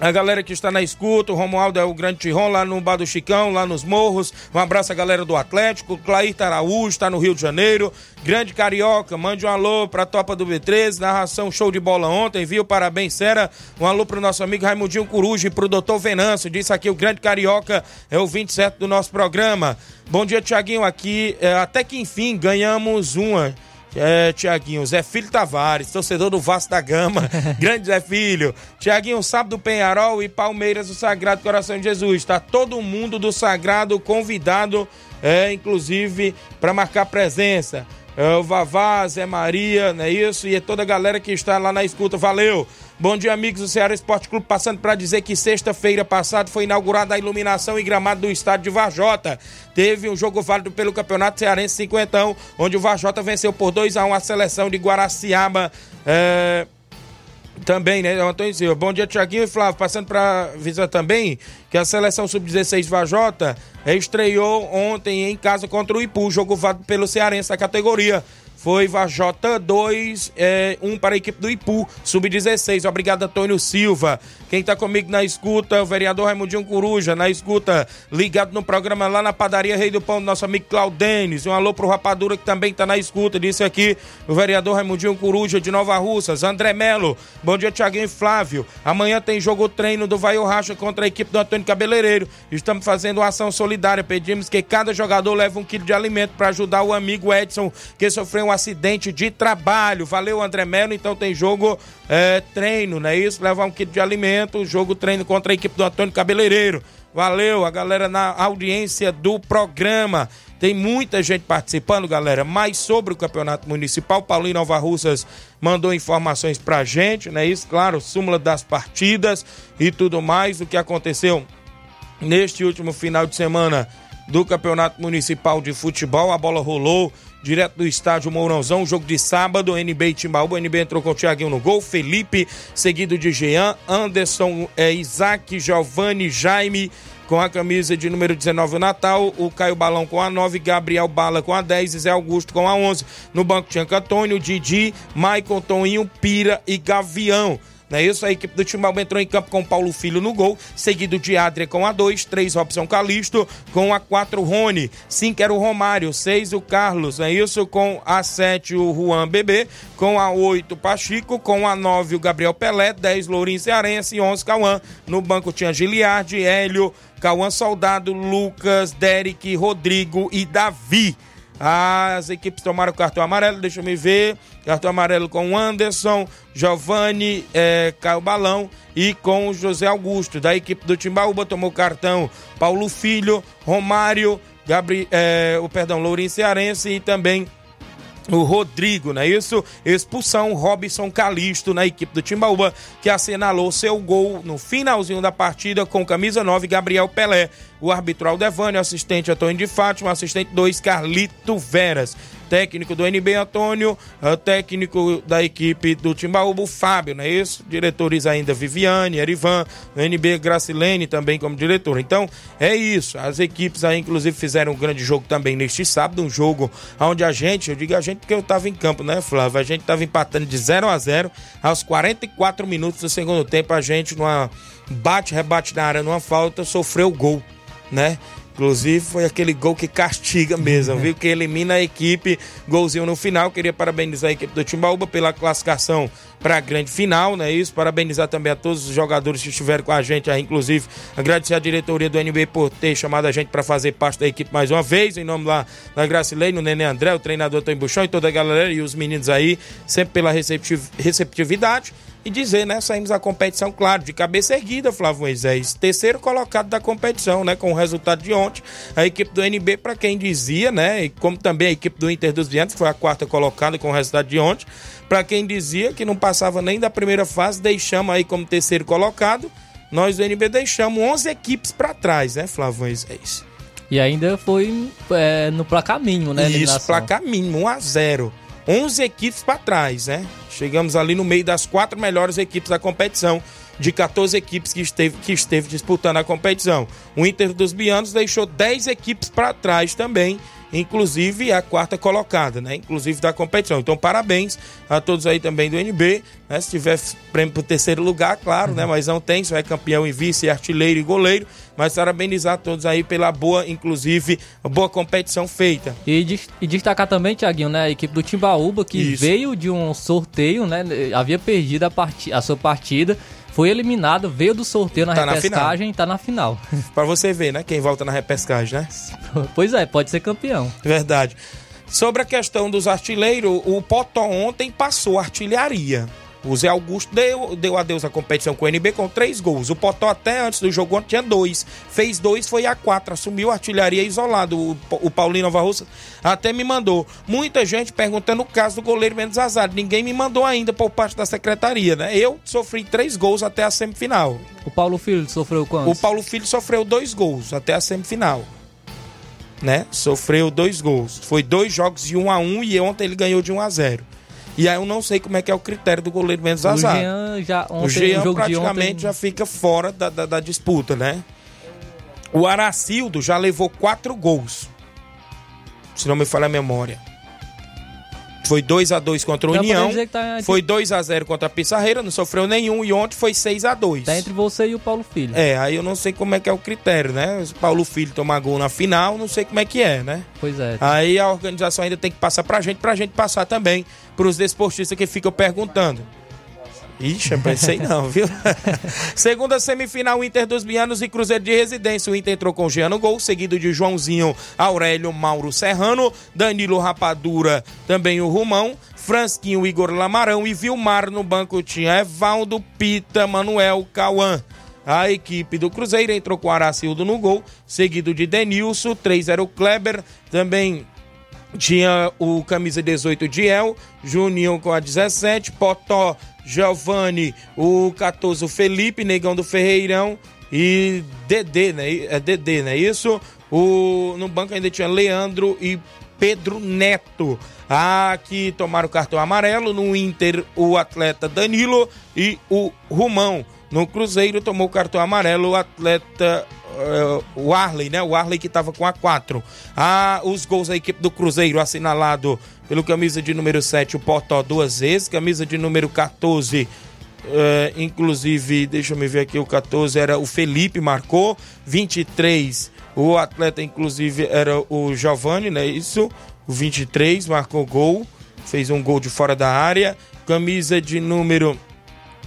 a galera que está na escuta, o Romualdo é o grande Tiron lá no Bar do Chicão, lá nos Morros. Um abraço à galera do Atlético. Clair Araújo está no Rio de Janeiro. Grande Carioca, mande um alô pra Topa do B13. Narração show de bola ontem, viu? Parabéns, Sera. Um alô pro nosso amigo Raimundinho Coruja e pro doutor Venâncio. Disse aqui o grande Carioca, é o 27 do nosso programa. Bom dia, Tiaguinho. Aqui, é, até que enfim, ganhamos uma. É, Tiaguinho, Zé Filho Tavares, torcedor do Vasco da Gama, grande Zé Filho. Tiaguinho, sábado Penharol e Palmeiras do Sagrado Coração de Jesus. Está todo mundo do Sagrado convidado, é, inclusive, para marcar presença. É, o Vavá, Zé Maria, não é isso? E é toda a galera que está lá na escuta. Valeu! Bom dia, amigos do Ceará Esporte Clube. Passando para dizer que sexta-feira passada foi inaugurada a iluminação e gramado do estádio de Varjota. Teve um jogo válido pelo Campeonato Cearense Cinquentão, onde o Varjota venceu por 2 a 1 a seleção de Guaraciaba. É... Também, né, Antônio Silva. Bom dia, Tiaguinho e Flávio. Passando para avisar também que a seleção sub-16 Vajota estreou ontem em casa contra o Ipu, jogo válido pelo Cearense da categoria foi Vajota 2, é, 1 um para a equipe do Ipu, sub-16. Obrigado, Antônio Silva. Quem está comigo na escuta é o vereador Raimundinho Coruja, na escuta, ligado no programa lá na padaria Rei do Pão, do nosso amigo Claudenes. Um alô pro Rapadura que também está na escuta. Disse aqui o vereador Raimundinho Coruja de Nova Russas. André Melo, bom dia, Tiaguinho e Flávio. Amanhã tem jogo treino do Vai Racha contra a equipe do Antônio Cabeleireiro. Estamos fazendo uma ação solidária. Pedimos que cada jogador leve um quilo de alimento para ajudar o amigo Edson, que sofreu um acidente de trabalho. Valeu, André Melo. Então tem jogo é, treino, não é isso? Levar um quilo de alimento, jogo treino contra a equipe do Antônio Cabeleireiro. Valeu, a galera na audiência do programa. Tem muita gente participando, galera. Mais sobre o campeonato municipal, Paulinho Nova Russas mandou informações pra gente, né? Isso, claro, súmula das partidas e tudo mais, o que aconteceu neste último final de semana do Campeonato Municipal de Futebol. A bola rolou direto do estádio Mourãozão, jogo de sábado, NB e Timbaúba. NB entrou com o Thiaguinho no gol, Felipe, seguido de Jean, Anderson, é, Isaac, Giovanni, Jaime com a camisa de número 19 o Natal, o Caio Balão com a 9, Gabriel Bala com a 10, Zé Augusto com a 11. No banco tinha Antônio, Didi, Maicon, Toninho, Pira e Gavião. Não é isso? A equipe do Timbaúba entrou em campo com Paulo Filho no gol, seguido de Adria com a 2, 3 Robson Calisto, com a 4 Rony, 5 era o Romário, 6 o Carlos, é isso? Com a 7 o Juan Bebê, com a 8 Pachico, com a 9 o Gabriel Pelé, 10 Lourinho Cearense e 11 Cauã. No banco tinha Giliardi, Hélio, Cauã Soldado, Lucas, Derek, Rodrigo e Davi. As equipes tomaram cartão amarelo, deixa eu me ver. Cartão amarelo com Anderson, Giovanni, é, Caio Balão e com José Augusto. Da equipe do Timbaúba tomou cartão Paulo Filho, Romário, Gabriel, é, o perdão, Lourinho Cearense e também o Rodrigo, não é isso? Expulsão, Robson Calisto na equipe do Timbaúba, que assinalou seu gol no finalzinho da partida com camisa 9, Gabriel Pelé. O arbitral Devânio, assistente Antônio de Fátima, assistente 2, Carlito Veras técnico do NB Antônio, técnico da equipe do Timbaúba, Fábio, não é isso? Diretores ainda Viviane, Erivan, NB Gracilene também como diretor. Então, é isso. As equipes aí, inclusive, fizeram um grande jogo também neste sábado, um jogo onde a gente, eu digo a gente porque eu estava em campo, né, Flávio? A gente estava empatando de 0 a 0 aos 44 minutos do segundo tempo, a gente numa bate-rebate na área, numa falta, sofreu gol, né? Inclusive foi aquele gol que castiga mesmo, viu? Que elimina a equipe, golzinho no final. Queria parabenizar a equipe do Timbaúba pela classificação para a grande final, né? Isso, parabenizar também a todos os jogadores que estiveram com a gente aí, inclusive agradecer a diretoria do NB por ter chamado a gente para fazer parte da equipe mais uma vez, em nome lá da Gracilei, no Nenê André, o treinador Tony Buchão e toda a galera e os meninos aí, sempre pela receptividade e dizer, né? Saímos da competição, claro, de cabeça erguida, Flávio Moisés. Terceiro colocado da competição, né? Com o resultado de ontem. A equipe do NB, para quem dizia, né? E como também a equipe do Inter dos Viantes, que foi a quarta colocada com o resultado de ontem. Para quem dizia que não passava nem da primeira fase, deixamos aí como terceiro colocado. Nós do NB deixamos 11 equipes para trás, né, Flávio Moisés? E ainda foi é, no placar mínimo, né? Isso, placar mínimo, 1 a 0 11 equipes para trás, né? Chegamos ali no meio das quatro melhores equipes da competição, de 14 equipes que esteve, que esteve disputando a competição. O Inter dos Bianos deixou 10 equipes para trás também inclusive a quarta colocada, né? Inclusive da competição. Então, parabéns a todos aí também do NB, né? Se tiver prêmio para terceiro lugar, claro, né? Mas não tem, só é campeão e vice, artilheiro e goleiro. Mas parabenizar a todos aí pela boa, inclusive, boa competição feita. E, e destacar também, Tiaguinho, né? A equipe do Timbaúba, que Isso. veio de um sorteio, né? Havia perdido a, part... a sua partida foi eliminado, veio do sorteio na tá repescagem e tá na final. Para você ver, né? Quem volta na repescagem, né? pois é, pode ser campeão. Verdade. Sobre a questão dos artilheiros, o Potó ontem passou artilharia. O Zé Augusto deu, deu adeus à competição com o NB com três gols. O Potó até antes do jogo ontem tinha dois. Fez dois, foi a quatro. Assumiu a artilharia isolado. O, o Paulinho Nova Russa até me mandou. Muita gente perguntando o caso do goleiro Mendes Azar. Ninguém me mandou ainda por parte da secretaria, né? Eu sofri três gols até a semifinal. O Paulo Filho sofreu quantos? O Paulo Filho sofreu dois gols até a semifinal. Né? Sofreu dois gols. Foi dois jogos de 1 um a 1 um, e ontem ele ganhou de 1 um a 0 e aí eu não sei como é que é o critério do goleiro menos azar. O Jean, já, ontem, o Jean praticamente ontem... já fica fora da, da, da, disputa, né? O Aracildo já levou quatro gols. Se não me falha a memória. Foi 2 a 2 contra o União. Tá... Foi 2 a 0 contra a Pissarreira, não sofreu nenhum. E ontem foi 6 a 2 Tá entre você e o Paulo Filho. É, aí eu não sei como é que é o critério, né? Se o Paulo Filho tomar gol na final, não sei como é que é, né? Pois é. Aí a organização ainda tem que passar pra gente, pra gente passar também pros desportistas que ficam perguntando. Ixi, pensei não, viu? Segunda semifinal, Inter dos Bianos e Cruzeiro de Residência. O Inter entrou com Giano Gol, seguido de Joãozinho, Aurélio, Mauro Serrano, Danilo Rapadura, também o Rumão, Fransquinho, Igor Lamarão e Vilmar no banco tinha Evaldo, Pita, Manuel, Cauã. a equipe do Cruzeiro entrou com Aracildo no gol, seguido de Denilson, 3 era o Kleber, também tinha o camisa 18 Diel, Juninho com a 17, Potó, Giovanni, o 14 o Felipe, Negão do Ferreirão e Dedê, né? É Dedê, né? Isso. O, no banco ainda tinha Leandro e Pedro Neto. Aqui tomaram o cartão amarelo. No Inter, o atleta Danilo e o Rumão. No Cruzeiro tomou cartão amarelo o atleta uh, o Arley, né? O Arley que estava com a 4. Ah, os gols da equipe do Cruzeiro assinalado pelo camisa de número 7, o Potó duas vezes, camisa de número 14 Uh, inclusive, deixa eu me ver aqui, o 14 era o Felipe, marcou. 23, o atleta, inclusive, era o Giovanni, né? Isso. O 23 marcou gol, fez um gol de fora da área. Camisa de número,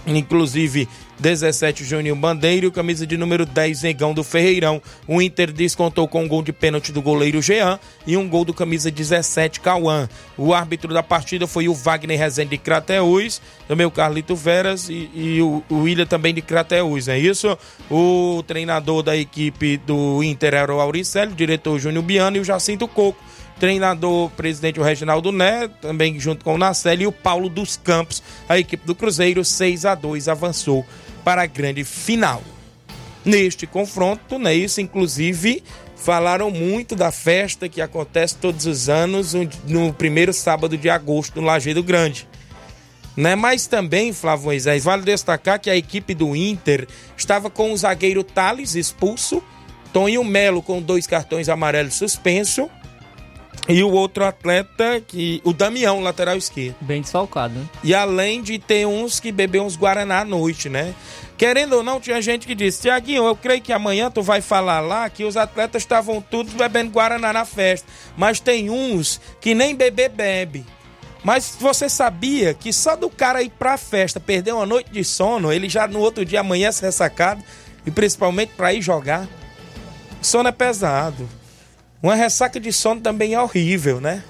inclusive, 17 Juninho Bandeiro, camisa de número 10 Negão do Ferreirão. O Inter descontou com um gol de pênalti do goleiro Jean e um gol do camisa 17 Cauã. O árbitro da partida foi o Wagner Rezende de Crateús, também o Carlito Veras e, e o, o William também de Crateús, é isso? O treinador da equipe do Inter era o Auricelli, o diretor Júnior Biano e o Jacinto Coco treinador presidente o Reginaldo Né, também junto com o Nacelli e o Paulo dos Campos. A equipe do Cruzeiro 6 a 2 avançou para a grande final. Neste confronto, né, isso inclusive falaram muito da festa que acontece todos os anos no primeiro sábado de agosto no Lajeado Grande. Né? Mas também, Flávio Moisés, vale destacar que a equipe do Inter estava com o zagueiro Thales expulso, Tonho Melo com dois cartões amarelos suspenso e o outro atleta, que o Damião, lateral esquerdo. Bem desfalcado, né? E além de ter uns que bebeu uns Guaraná à noite, né? Querendo ou não, tinha gente que disse: Tiaguinho, eu creio que amanhã tu vai falar lá que os atletas estavam todos bebendo Guaraná na festa. Mas tem uns que nem beber bebe. Mas você sabia que só do cara ir pra festa, perder uma noite de sono, ele já no outro dia amanhece ressacado, e principalmente para ir jogar? Sono é pesado. Uma ressaca de sono também é horrível, né?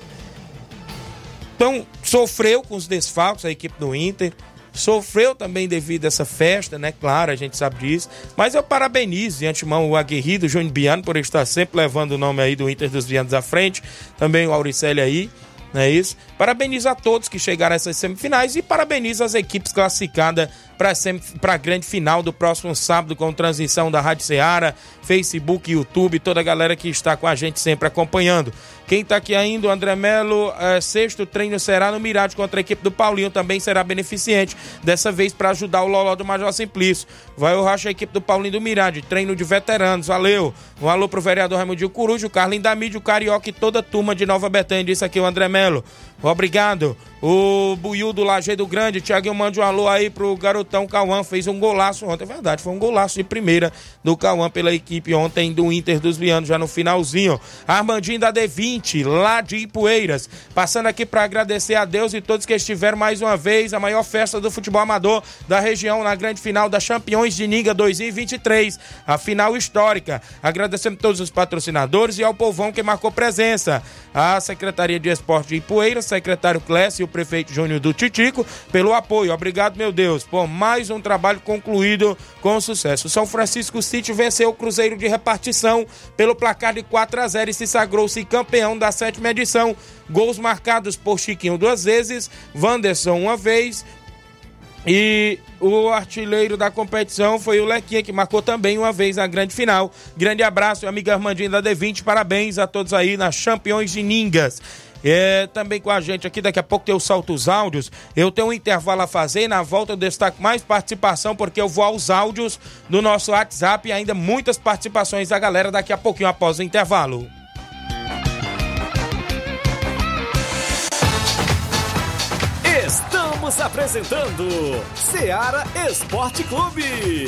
Então, sofreu com os desfalques a equipe do Inter. Sofreu também devido a essa festa, né? Claro, a gente sabe disso. Mas eu parabenizo de antemão o aguerrido Júnior Biano por estar sempre levando o nome aí do Inter dos Bianos à frente. Também o Auricelli aí, não é isso? Parabenizo a todos que chegaram a essas semifinais e parabenizo as equipes classificadas para a grande final do próximo sábado com transmissão da Rádio Ceará, Facebook, YouTube, toda a galera que está com a gente sempre acompanhando. Quem está aqui ainda, o André Melo, é, sexto treino será no Mirade contra a equipe do Paulinho, também será beneficente, dessa vez para ajudar o Loló do Major Simplício. Vai o racha a equipe do Paulinho do Mirade, treino de veteranos, valeu. Um alô pro vereador Raimundinho Corujo, Carlinho da Mídia, o Carioca e toda a turma de Nova Betânia, disse aqui o André Melo. Obrigado. O Buiu do Lajeado Grande, Thiaguinho, mande um alô aí pro garotão Cauã, fez um golaço ontem, é verdade, foi um golaço de primeira do Cauã pela equipe ontem do Inter dos Vianos, já no finalzinho. Armandinho da D20, lá de Ipueiras, passando aqui para agradecer a Deus e todos que estiveram mais uma vez, a maior festa do futebol amador da região, na grande final da Campeões de Niga 2023, a final histórica. Agradecendo a todos os patrocinadores e ao povão que marcou presença. A Secretaria de Esporte de Ipueiras, secretário Clécio e o prefeito Júnior do Titico pelo apoio. Obrigado, meu Deus, por mais um trabalho concluído com sucesso. São Francisco City venceu o Cruzeiro de repartição pelo placar de 4 a 0 e se sagrou-se campeão da sétima edição. Gols marcados por Chiquinho duas vezes, Wanderson uma vez, e o artilheiro da competição foi o Lequinha, que marcou também uma vez na grande final. Grande abraço, amiga Armandinha da D20. Parabéns a todos aí nas Campeões de Ningas. É, também com a gente aqui, daqui a pouco tem o Salto os Áudios. Eu tenho um intervalo a fazer e na volta eu destaco mais participação, porque eu vou aos áudios do nosso WhatsApp e ainda muitas participações da galera daqui a pouquinho após o intervalo. Estamos apresentando Seara Esporte Clube.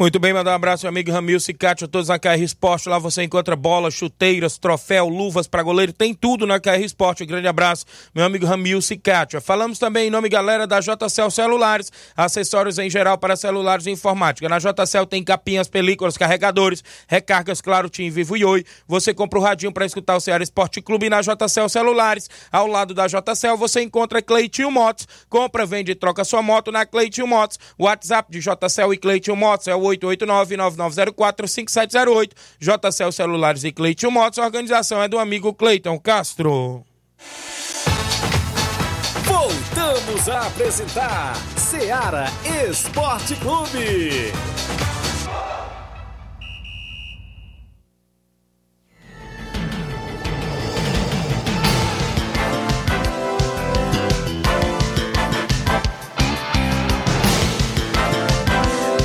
Muito bem, mandar um abraço ao amigo Ramil Cicate, a todos na KR Esporte. Lá você encontra bolas, chuteiras, troféu, luvas para goleiro, tem tudo na KR Esporte. Um grande abraço, meu amigo Ramil Cicate. Falamos também em nome, galera, da JCL Celulares, acessórios em geral para celulares e informática. Na JCL tem capinhas, películas, carregadores, recargas, claro, Tim Vivo e Oi. Você compra o radinho para escutar o Ceará Esporte Clube na JCL Celulares. Ao lado da JCL você encontra Cleitinho Motos. Compra, vende e troca sua moto na Cleitinho Motos. WhatsApp de JCL e Cleitinho Motos é o 889-9904-5708. JCL Celulares e Cleiton Motos. A organização é do amigo Cleiton Castro. Voltamos a apresentar Seara Esporte Clube.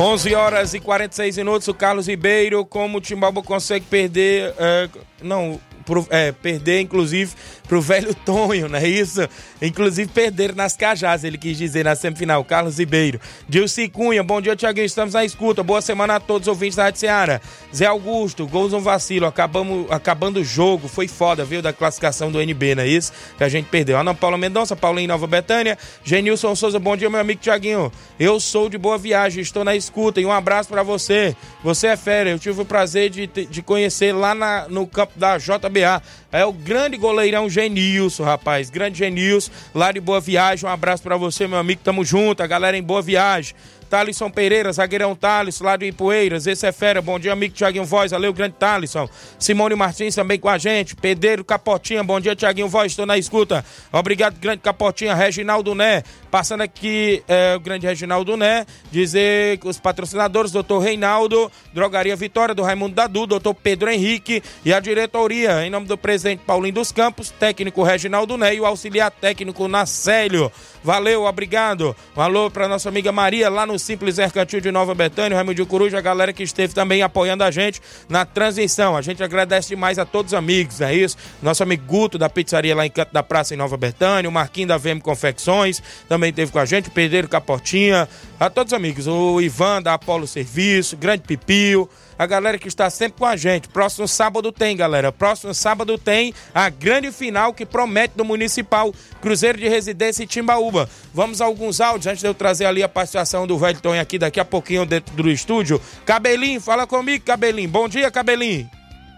11 horas e 46 minutos. O Carlos Ribeiro, como o Timbalba consegue perder. É, não, pro, é, perder, inclusive, pro velho Tonho, não é isso? Inclusive, perderam nas Cajás, ele quis dizer na semifinal. Carlos Ribeiro. Dilci Cunha, bom dia, Tiaguinho. Estamos na escuta. Boa semana a todos os ouvintes da Rádio Seara. Zé Augusto, gols um vacilo. Acabamos, acabando o jogo. Foi foda, viu? Da classificação do NB, não é isso? Que a gente perdeu. Ana Paula Mendonça, Paulinho Nova Betânia. Genilson Souza, bom dia, meu amigo Tiaguinho. Eu sou de boa viagem, estou na escuta. E um abraço para você. Você é fera. Eu tive o prazer de, de conhecer lá na, no campo da JBA. É o grande goleirão Genilson, rapaz. Grande Genilson, lá de Boa Viagem. Um abraço para você, meu amigo. Tamo junto. A galera em Boa Viagem. Thalisson Pereira, zagueirão Thalisson, lá de Ipueiras. Esse é fera. Bom dia, amigo Tiaguinho Voz. Valeu, grande Thalisson. Simone Martins também com a gente. Pedreiro Capotinha. Bom dia, Tiaguinho Voz. Estou na escuta. Obrigado, grande Capotinha. Reginaldo Né. Passando aqui é, o grande Reginaldo Né. Dizer que os patrocinadores, doutor Reinaldo, Drogaria Vitória, do Raimundo Dadu, doutor Pedro Henrique e a diretoria, em nome do presidente Paulinho dos Campos, técnico Reginaldo Né e o auxiliar técnico Nacélio. Valeu, obrigado. Um alô para nossa amiga Maria, lá no Simples Mercantil de Nova Betânia, Raimundo Coruja, a galera que esteve também apoiando a gente na transição. A gente agradece demais a todos os amigos, é isso? Nosso amigo Guto, da pizzaria lá em Canto da Praça, em Nova Betânia, o Marquinho da VM Confecções, também teve com a gente, o Pedreiro Capotinha, a todos os amigos, o Ivan da Apolo Serviço, Grande Pipio, a galera que está sempre com a gente. Próximo sábado tem, galera. Próximo sábado tem a grande final que promete do Municipal Cruzeiro de Residência em Timbaúba. Vamos a alguns áudios antes de eu trazer ali a participação do velho Tonho aqui daqui a pouquinho dentro do estúdio. Cabelinho, fala comigo, Cabelinho. Bom dia, Cabelinho.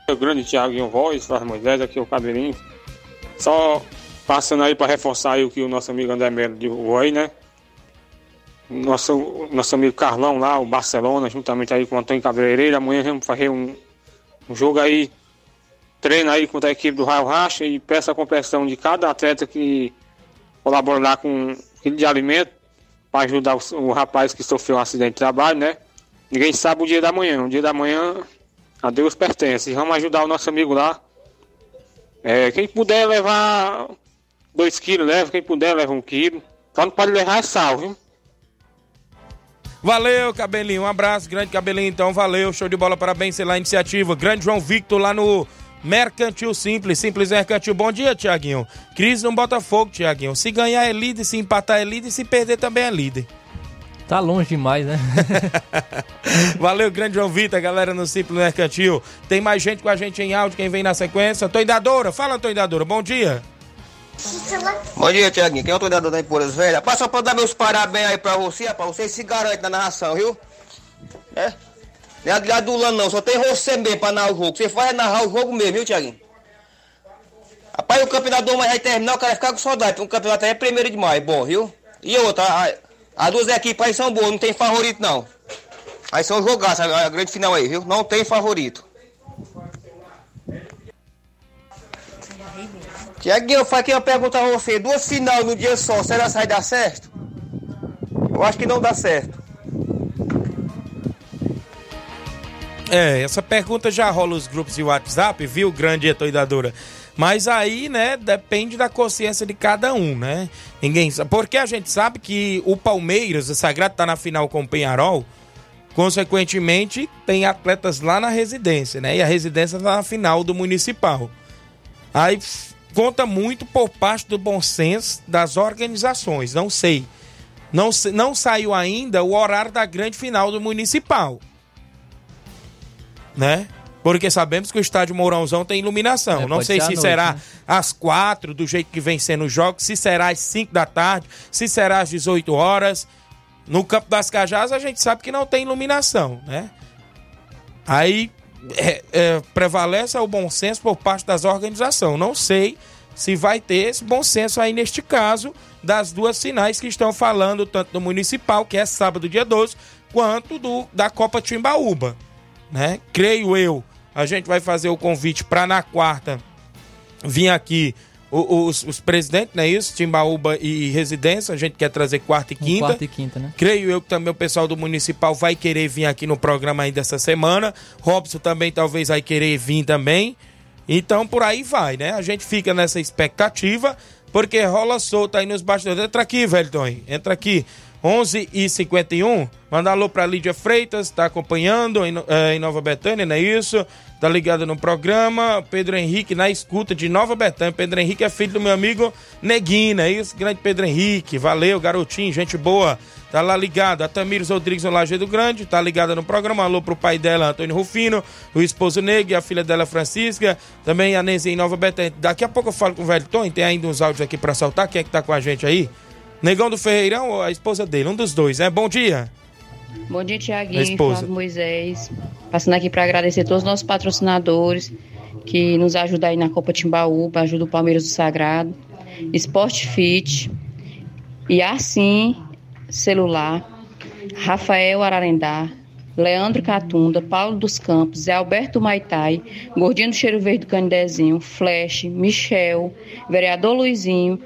O grande Thiago Voz, Faz Moisés, aqui é o Cabelinho. Só passando aí para reforçar aí o que o nosso amigo André Melo divulgou aí, né? Nosso, nosso amigo Carlão lá, o Barcelona, juntamente aí com o Antônio Cabreireira. Amanhã vamos fazer um, um jogo aí, treino aí contra a equipe do Raio Racha e peço a compreensão de cada atleta que colabora lá com um quilo de alimento para ajudar o, o, rapaz que sofreu um acidente de trabalho, né? Ninguém sabe o dia da manhã. O dia da manhã a Deus pertence. Vamos ajudar o nosso amigo lá. É, quem puder levar dois quilos, leva. Quem puder, leva um quilo. Só não pode levar sal, viu? Valeu, Cabelinho. Um abraço, grande Cabelinho. Então, valeu. Show de bola, parabéns pela iniciativa. Grande João Victor lá no Mercantil Simples. Simples Mercantil. Bom dia, Tiaguinho. Crise no Botafogo, Tiaguinho. Se ganhar é líder, se empatar é líder, se perder também é líder. Tá longe demais, né? Valeu, grande João Vitor, galera no Simples Mercantil. Tem mais gente com a gente em áudio, quem vem na sequência. Toidadora, fala, Toidadora, bom dia. Bom dia, Tiaguinho. Quem é o treinador da Empoeiras Velha? Passa pra dar meus parabéns aí pra você, rapaz. Você se garante na narração, viu? É? Não é adulando não, só tem você mesmo pra narrar o jogo. Você faz narrar o jogo mesmo, viu, Tiaguinho? Rapaz, o campeonato do vai terminar, o cara vai ficar com saudade, porque o campeonato é primeiro de maio, bom, viu? E outra, as duas equipes aí são boas, não tem favorito não. Aí são jogaços, a grande final aí, viu? Não tem favorito. Tiaguinho, faço aqui uma pergunta a você. Duas final no dia só, será que vai dar certo? eu acho que não dá certo. É, essa pergunta já rola os grupos de WhatsApp, viu, grande etoidadora? Mas aí, né, depende da consciência de cada um, né? Ninguém sabe. Porque a gente sabe que o Palmeiras, o Sagrado, tá na final com o Penharol. Consequentemente, tem atletas lá na residência, né? E a residência tá na final do Municipal. Aí conta muito por parte do bom senso das organizações. Não sei. Não, não saiu ainda o horário da grande final do Municipal. Né? Porque sabemos que o estádio Mourãozão tem iluminação. É, não sei se noite, será né? às quatro, do jeito que vem sendo os jogos, se será às cinco da tarde, se será às 18 horas. No Campo das Cajás a gente sabe que não tem iluminação, né? Aí é, é, prevalece o bom senso por parte das organizações. Não sei se vai ter esse bom senso aí neste caso das duas finais que estão falando, tanto do Municipal, que é sábado, dia 12, quanto do da Copa Timbaúba, né? Creio eu a gente vai fazer o convite para na quarta vir aqui os, os, presidentes, não é isso? Timbaúba e Residência, a gente quer trazer quarta e quinta. quarta e quinta, né? Creio eu que também o pessoal do Municipal vai querer vir aqui no programa ainda essa semana. Robson também talvez vai querer vir também. Então por aí vai, né? A gente fica nessa expectativa, porque rola solta aí nos bastidores. Entra aqui, velho Tony. Entra aqui. 11 e 51 Manda alô pra Lídia Freitas, tá acompanhando em, é, em Nova Betânia, não é isso? Tá ligado no programa. Pedro Henrique na escuta de Nova Betânia. Pedro Henrique é filho do meu amigo Neguinho, é isso? Grande Pedro Henrique. Valeu, garotinho, gente boa. Tá lá ligado. A Tamires Rodrigues no Lajeado Grande, tá ligada no programa. Alô pro pai dela, Antônio Rufino, o esposo Negro, a filha dela, Francisca. Também a Nenze em Nova Betânia. Daqui a pouco eu falo com o velho Tom, tem ainda uns áudios aqui pra soltar. Quem é que tá com a gente aí? Negão do Ferreirão ou a esposa dele? Um dos dois, né? Bom dia. Bom dia, Tiaguinho, Flávio Moisés. Passando aqui para agradecer todos os nossos patrocinadores que nos ajudam aí na Copa Timbaúba, ajuda o Palmeiras do Sagrado, Sport Fit e assim Celular, Rafael Ararendá, Leandro Catunda, Paulo dos Campos, Zé Alberto Maitai, Gordinho do Cheiro Verde do Canidezinho, Flash, Michel, Vereador Luizinho,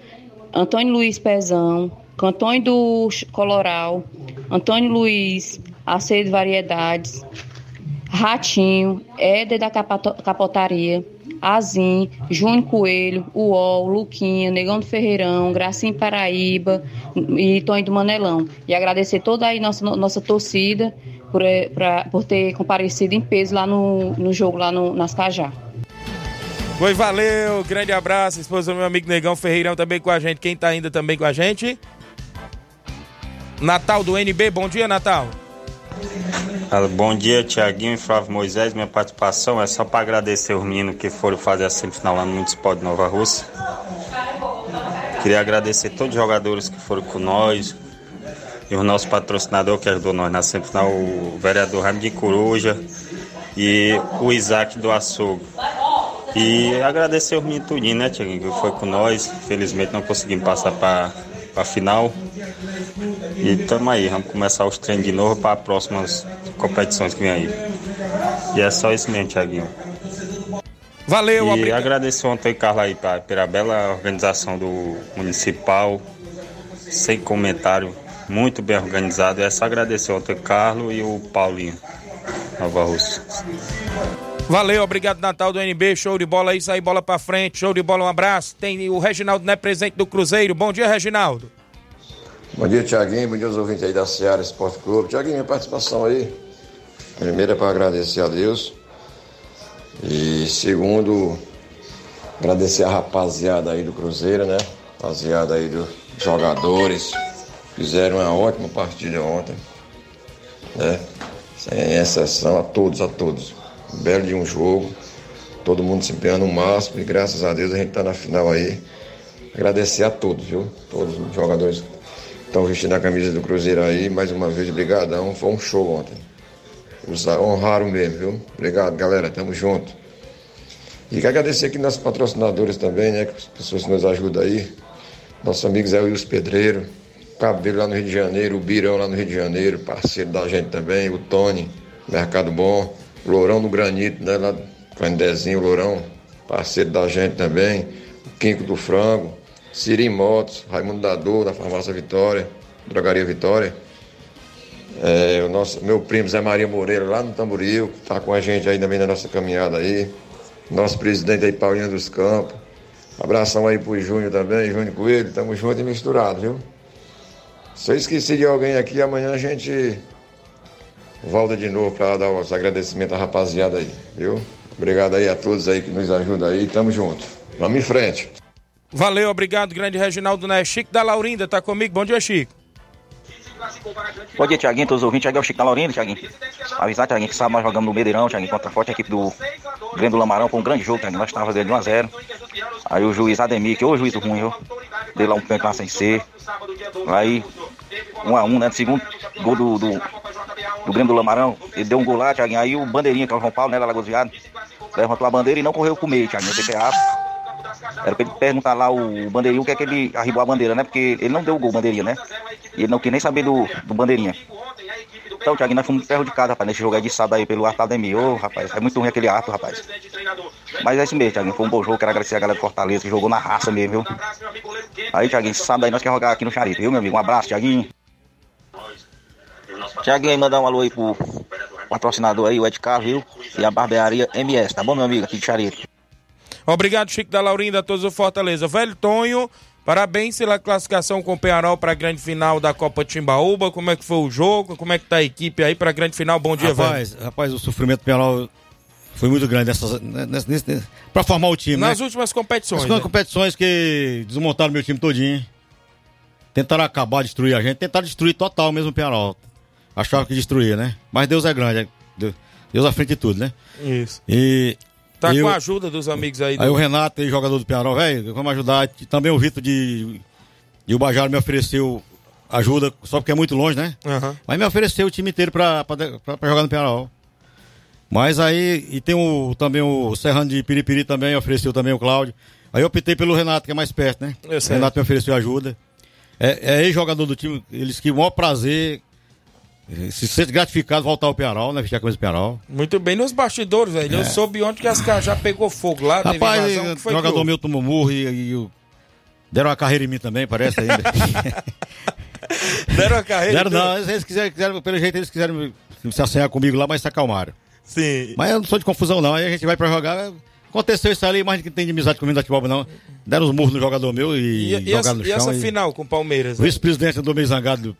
Antônio Luiz Pezão, Antônio do Coloral, Antônio Luiz, Aceio de Variedades, Ratinho, Éder da Capotaria, Azim, Júnior Coelho, Uol, Luquinha, Negão do Ferreirão, Gracinha Paraíba e Tonho do Manelão. E agradecer toda aí nossa, nossa torcida por, eh, pra, por ter comparecido em peso lá no, no jogo, lá no, nas Cajá. Oi, valeu, grande abraço, esposa do meu amigo Negão Ferreirão também com a gente. Quem tá ainda também com a gente? Natal do NB, bom dia, Natal. Bom dia, Tiaguinho e Flávio Moisés. Minha participação é só para agradecer os meninos que foram fazer a semifinal lá no Municipal de Nova Rússia. Queria agradecer todos os jogadores que foram com nós e o nosso patrocinador que ajudou nós na semifinal, o vereador Jaime de Coruja e o Isaac do Açougue. E agradecer os meninos tudinho, né, Tiaguinho, que foi com nós. Felizmente não conseguimos passar para a final. E estamos aí, vamos começar os treinos de novo para as próximas competições que vem aí. E é só isso mesmo, Tiaguinho. Valeu, E obrigado. agradeço o Antônio Carlos aí pra, pela bela organização do municipal, sem comentário, muito bem organizado. É só agradecer o Antônio Carlos e o Paulinho, Nova Rússia. Valeu, obrigado Natal do NB, show de bola aí, sai bola pra frente, show de bola, um abraço. Tem o Reginaldo, né, presente do Cruzeiro. Bom dia, Reginaldo. Bom dia, Tiaguinho, bom dia aos ouvintes aí da Seara Esporte Clube. Tiaguinho, minha participação aí, primeiro é para agradecer a Deus e segundo, agradecer a rapaziada aí do Cruzeiro, né, rapaziada aí dos jogadores, fizeram uma ótima partida ontem, né, sem exceção a todos, a todos belo de um jogo, todo mundo se empenhando o máximo e graças a Deus a gente está na final aí. Agradecer a todos, viu? Todos os jogadores que estão vestindo a camisa do Cruzeiro aí, mais uma vez, obrigadão. Foi um show ontem. honraram mesmo, viu? Obrigado, galera. Tamo junto. E quero agradecer aqui nossos patrocinadores também, né? As pessoas que nos ajudam aí. Nossos amigos é o Wilson Pedreiro, Cabelo lá no Rio de Janeiro, o Birão lá no Rio de Janeiro, parceiro da gente também, o Tony, Mercado Bom. Lourão do Granito, né? Lá do Candezinho, Lourão, parceiro da gente também. O Quinco do Frango, Siri Motos, Raimundo Dador, da Farmácia Vitória, Drogaria Vitória. É, o nosso, meu primo Zé Maria Moreira, lá no Tamboril, que está com a gente aí também na nossa caminhada aí. Nosso presidente aí, Paulinho dos Campos. Abração aí pro Júnior também, Júnior Coelho, tamo junto e misturado, viu? Se eu esqueci de alguém aqui, amanhã a gente volta de novo para dar os agradecimentos à rapaziada aí, viu? Obrigado aí a todos aí que nos ajudam aí, tamo junto. Vamos em frente. Valeu, obrigado, grande Reginaldo Né. Chico da Laurinda tá comigo. Bom dia, Chico. Bom dia, Tiaguinho, todos os ouvintes. Aqui é o Chico da Laurinda, Tiaguinho. Avisar, Tiaguinho, que sábado nós jogamos no Medeirão, Tiaguinho, contra a forte equipe do Grande do Lamarão. Foi um grande jogo, Tiaguinho. Nós estávamos fazendo 1x0. Aí o juiz Ademir, que é o juiz ruim, viu? Deu lá um pênalti lá sem ser. Aí, 1x1, né? Segundo gol do, do, do Grêmio do Lamarão. Ele deu um gol lá, Tiaguinho. Aí o Bandeirinha, que é o João Paulo, né? Da Lagoa Viado, levantou a bandeira e não correu com o meio, Tiaguinho. CPA. Era pra ele perguntar lá o bandeirinho o que é que ele arribou a bandeira, né? Porque ele não deu o gol, bandeirinha, né? E ele não quis nem saber do, do bandeirinha. Então, Thiago, nós fomos prejudicado, rapaz, nesse jogo aí de sábado aí pelo Ademir. Ô, rapaz, é muito ruim aquele Arthur, rapaz. Mas é isso mesmo, Thiago, foi um bom jogo. Quero agradecer a galera do Fortaleza que jogou na raça mesmo, viu? Aí, Thiaguinho, sábado aí nós queremos jogar aqui no Charito, viu, meu amigo? Um abraço, Thiaguinho. Thiaguinho aí, mandar um alô aí pro patrocinador aí, o Ed Carro, viu? E a barbearia MS, tá bom, meu amigo? Aqui de Charito. Obrigado, Chico da Laurinda, a todos do Fortaleza. Velho Tonho, parabéns pela classificação com o Penharol para a grande final da Copa Timbaúba. Como é que foi o jogo? Como é que tá a equipe aí para a grande final? Bom dia, rapaz, velho. Rapaz, o sofrimento do Penharol foi muito grande para formar o time. Nas né? últimas competições. Nas né? competições que desmontaram meu time todinho. Tentaram acabar, destruir a gente. Tentaram destruir total mesmo o Penharol. Achavam que destruía, né? Mas Deus é grande. Deus, Deus à frente de tudo, né? Isso. E Tá eu, com a ajuda dos amigos aí. Do... Aí o Renato, aí, jogador do Penarol, velho, vamos ajudar. Também o Vitor de. E o Bajaro me ofereceu ajuda, só porque é muito longe, né? Uhum. Mas me ofereceu o time inteiro pra, pra, pra, pra jogar no Penarol. Mas aí, e tem o, também o Serrano de Piripiri também, ofereceu também o Cláudio. Aí eu optei pelo Renato, que é mais perto, né? Eu sei. O Renato me ofereceu ajuda. É, é ex-jogador do time, eles que o maior prazer se sente gratificado voltar ao Penarol, né? Vestir a camisa do. Muito bem nos bastidores, velho. É. Eu soube ontem que as caras já pegou fogo lá, Rapaz, teve invasão, que foi o jogador meu tomou murro e, e, deram uma carreira em mim também, parece ainda. deram uma carreira? Deram não, eles quiseram, quiseram, pelo jeito eles quiseram se assanhar comigo lá, mas se acalmaram. Sim. Mas eu não sou de confusão não, aí a gente vai pra jogar... Aconteceu isso ali, mas não tem de amizade comigo da Tiboba, não. Deram os murros no jogador meu e, e, jogaram no chão. E essa final com o Palmeiras? Vice-presidente andou meio zangado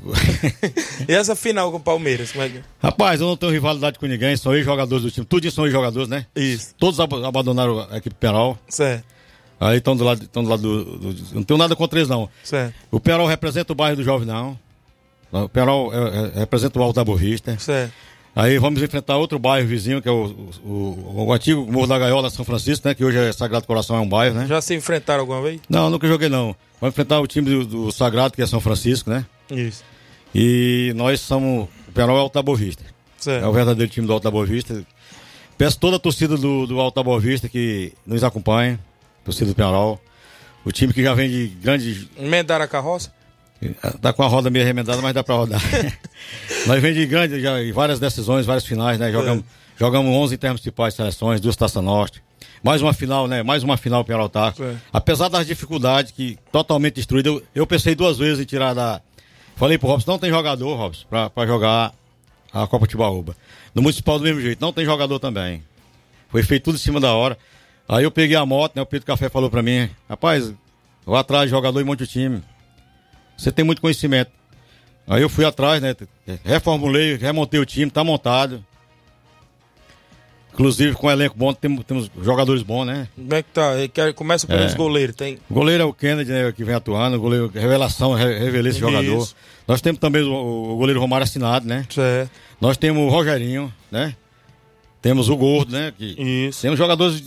e essa final com o Palmeiras, como é que... Rapaz, eu não tenho rivalidade com ninguém, são ex-jogadores do time. Tudo são ex-jogadores, né? Isso. Todos ab abandonaram a equipe Penal. Certo. Aí estão do lado, estão do lado do, do, Não tenho nada contra eles, não. Certo. O Penal representa o bairro do Jovem, não. O Penal é, é, representa o Alto da Borrista. Certo. Aí vamos enfrentar outro bairro vizinho, que é o, o, o, o antigo Morro da Gaiola, São Francisco, né? Que hoje é Sagrado Coração, é um bairro, né? Já se enfrentaram alguma vez? Não, nunca joguei, não. Vamos enfrentar o time do, do Sagrado, que é São Francisco, né? Isso. E nós somos. O Penal é o Boa Vista. Certo. É o verdadeiro time do Boa Vista. Peço toda a torcida do, do Boa Vista que nos acompanhe, torcida do Penal. O time que já vem de grandes. Emendaram a carroça? Tá com a roda meio remendada, mas dá pra rodar. nós vem de grandes, já, várias decisões, várias finais, né? Jogamos, é. jogamos 11 em termos principais seleções, duas Taça Norte. Mais uma final, né? Mais uma final Penal tá. É. Apesar das dificuldades, que totalmente destruída, eu, eu pensei duas vezes em tirar da. Falei pro Robson, não tem jogador, Robson, pra, pra jogar a Copa Tibaúba. No Municipal do mesmo jeito, não tem jogador também. Foi feito tudo em cima da hora. Aí eu peguei a moto, né? O Pedro Café falou pra mim, rapaz, vou atrás de jogador e monte o time. Você tem muito conhecimento. Aí eu fui atrás, né? Reformulei, remontei o time, tá montado. Inclusive com elenco bom, temos, temos jogadores bons, né? Como é que tá? Começa pelos É. goleiros, tem? O goleiro é o Kennedy, né, que vem atuando, o goleiro revelação, re- revelei esse Isso. jogador. Nós temos também o, o goleiro Romário assinado, né? Certo. Nós temos o Rogerinho, né? Temos o Gordo, né? Que Isso. Temos jogadores.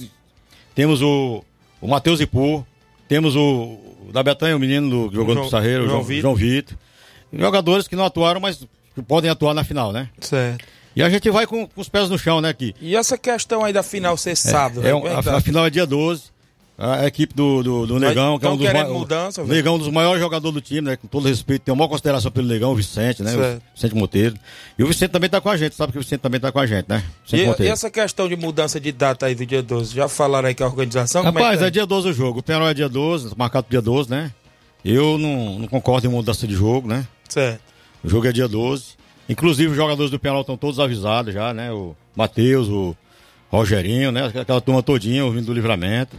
Temos o, o Matheus Ipu, temos o, o da Betanha, o menino do, jogou João- Sarreiro, João. João Vitor. Jogadores que não atuaram, mas que podem atuar na final, né? Certo. E a gente vai com, com os pés no chão, né? Aqui. E essa questão aí da final ser sábado? É, né? um- é que a, tá? a final é dia 12. A equipe do, do, do Negão, que é um dos mudança, o? Negão, um dos maiores jogadores do time, né? Com todo respeito, tem uma maior consideração pelo Negão, o Vicente, né? Certo. O Vicente Monteiro. E o Vicente também tá com a gente, sabe que o Vicente também tá com a gente, né? E, e essa questão de mudança de data aí do dia 12? Já falaram aí com a organização? Como Rapaz, é, é, dia 12 o jogo. O Penal é dia 12, marcado dia 12, né? Eu não, não concordo em mudança de jogo, né? Certo. O jogo é dia 12. Inclusive os jogadores do Penal estão todos avisados já, né? O Matheus, o Rogerinho, né? Aquela turma todinha ouvindo do livramento.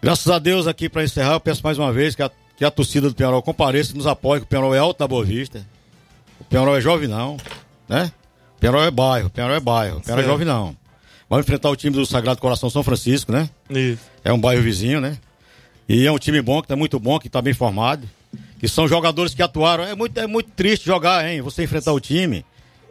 Graças a Deus aqui para encerrar, eu peço mais uma vez que a, que a torcida do Penal compareça e nos apoie, que o Penal é alto da Boa Vista. O Penal é jovem não, né? O Penal é bairro, o Penal é bairro, o Penal é jovem não. Vamos enfrentar o time do Sagrado Coração São Francisco, né? Isso. É um bairro vizinho, né? E é um time bom, que tá muito bom, que tá bem formado. Que são jogadores que atuaram. É muito, é muito triste jogar, hein? Você enfrentar o time.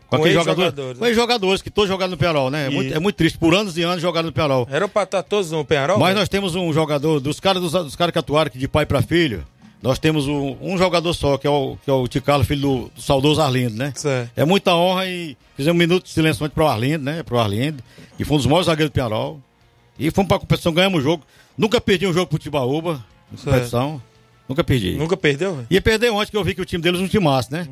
Com, Com aqueles jogadores. né? Com jogadores que todos jogaram no Penarol, né? É muito, é muito triste. Por anos e anos jogaram no Penarol. Era pra estar todos no Penarol? Mas nós temos um jogador, dos caras dos, dos caras que atuaram de pai para filho, nós temos um, um jogador só, que é o, que é o Ticalo, filho do, do saudoso Arlindo, né? Certo. É muita honra e fizemos um minuto de silêncio para o Arlindo, né? Para o Arlindo, que foi um dos maiores zagueiros do Penarol. E fomos para a competição, ganhamos o jogo. Nunca perdi um jogo pro Tibaúba, Certo. competição. Nunca perdi. Nunca perdeu? velho? Ia perder ontem, que eu vi que o time deles não tinha massa, né?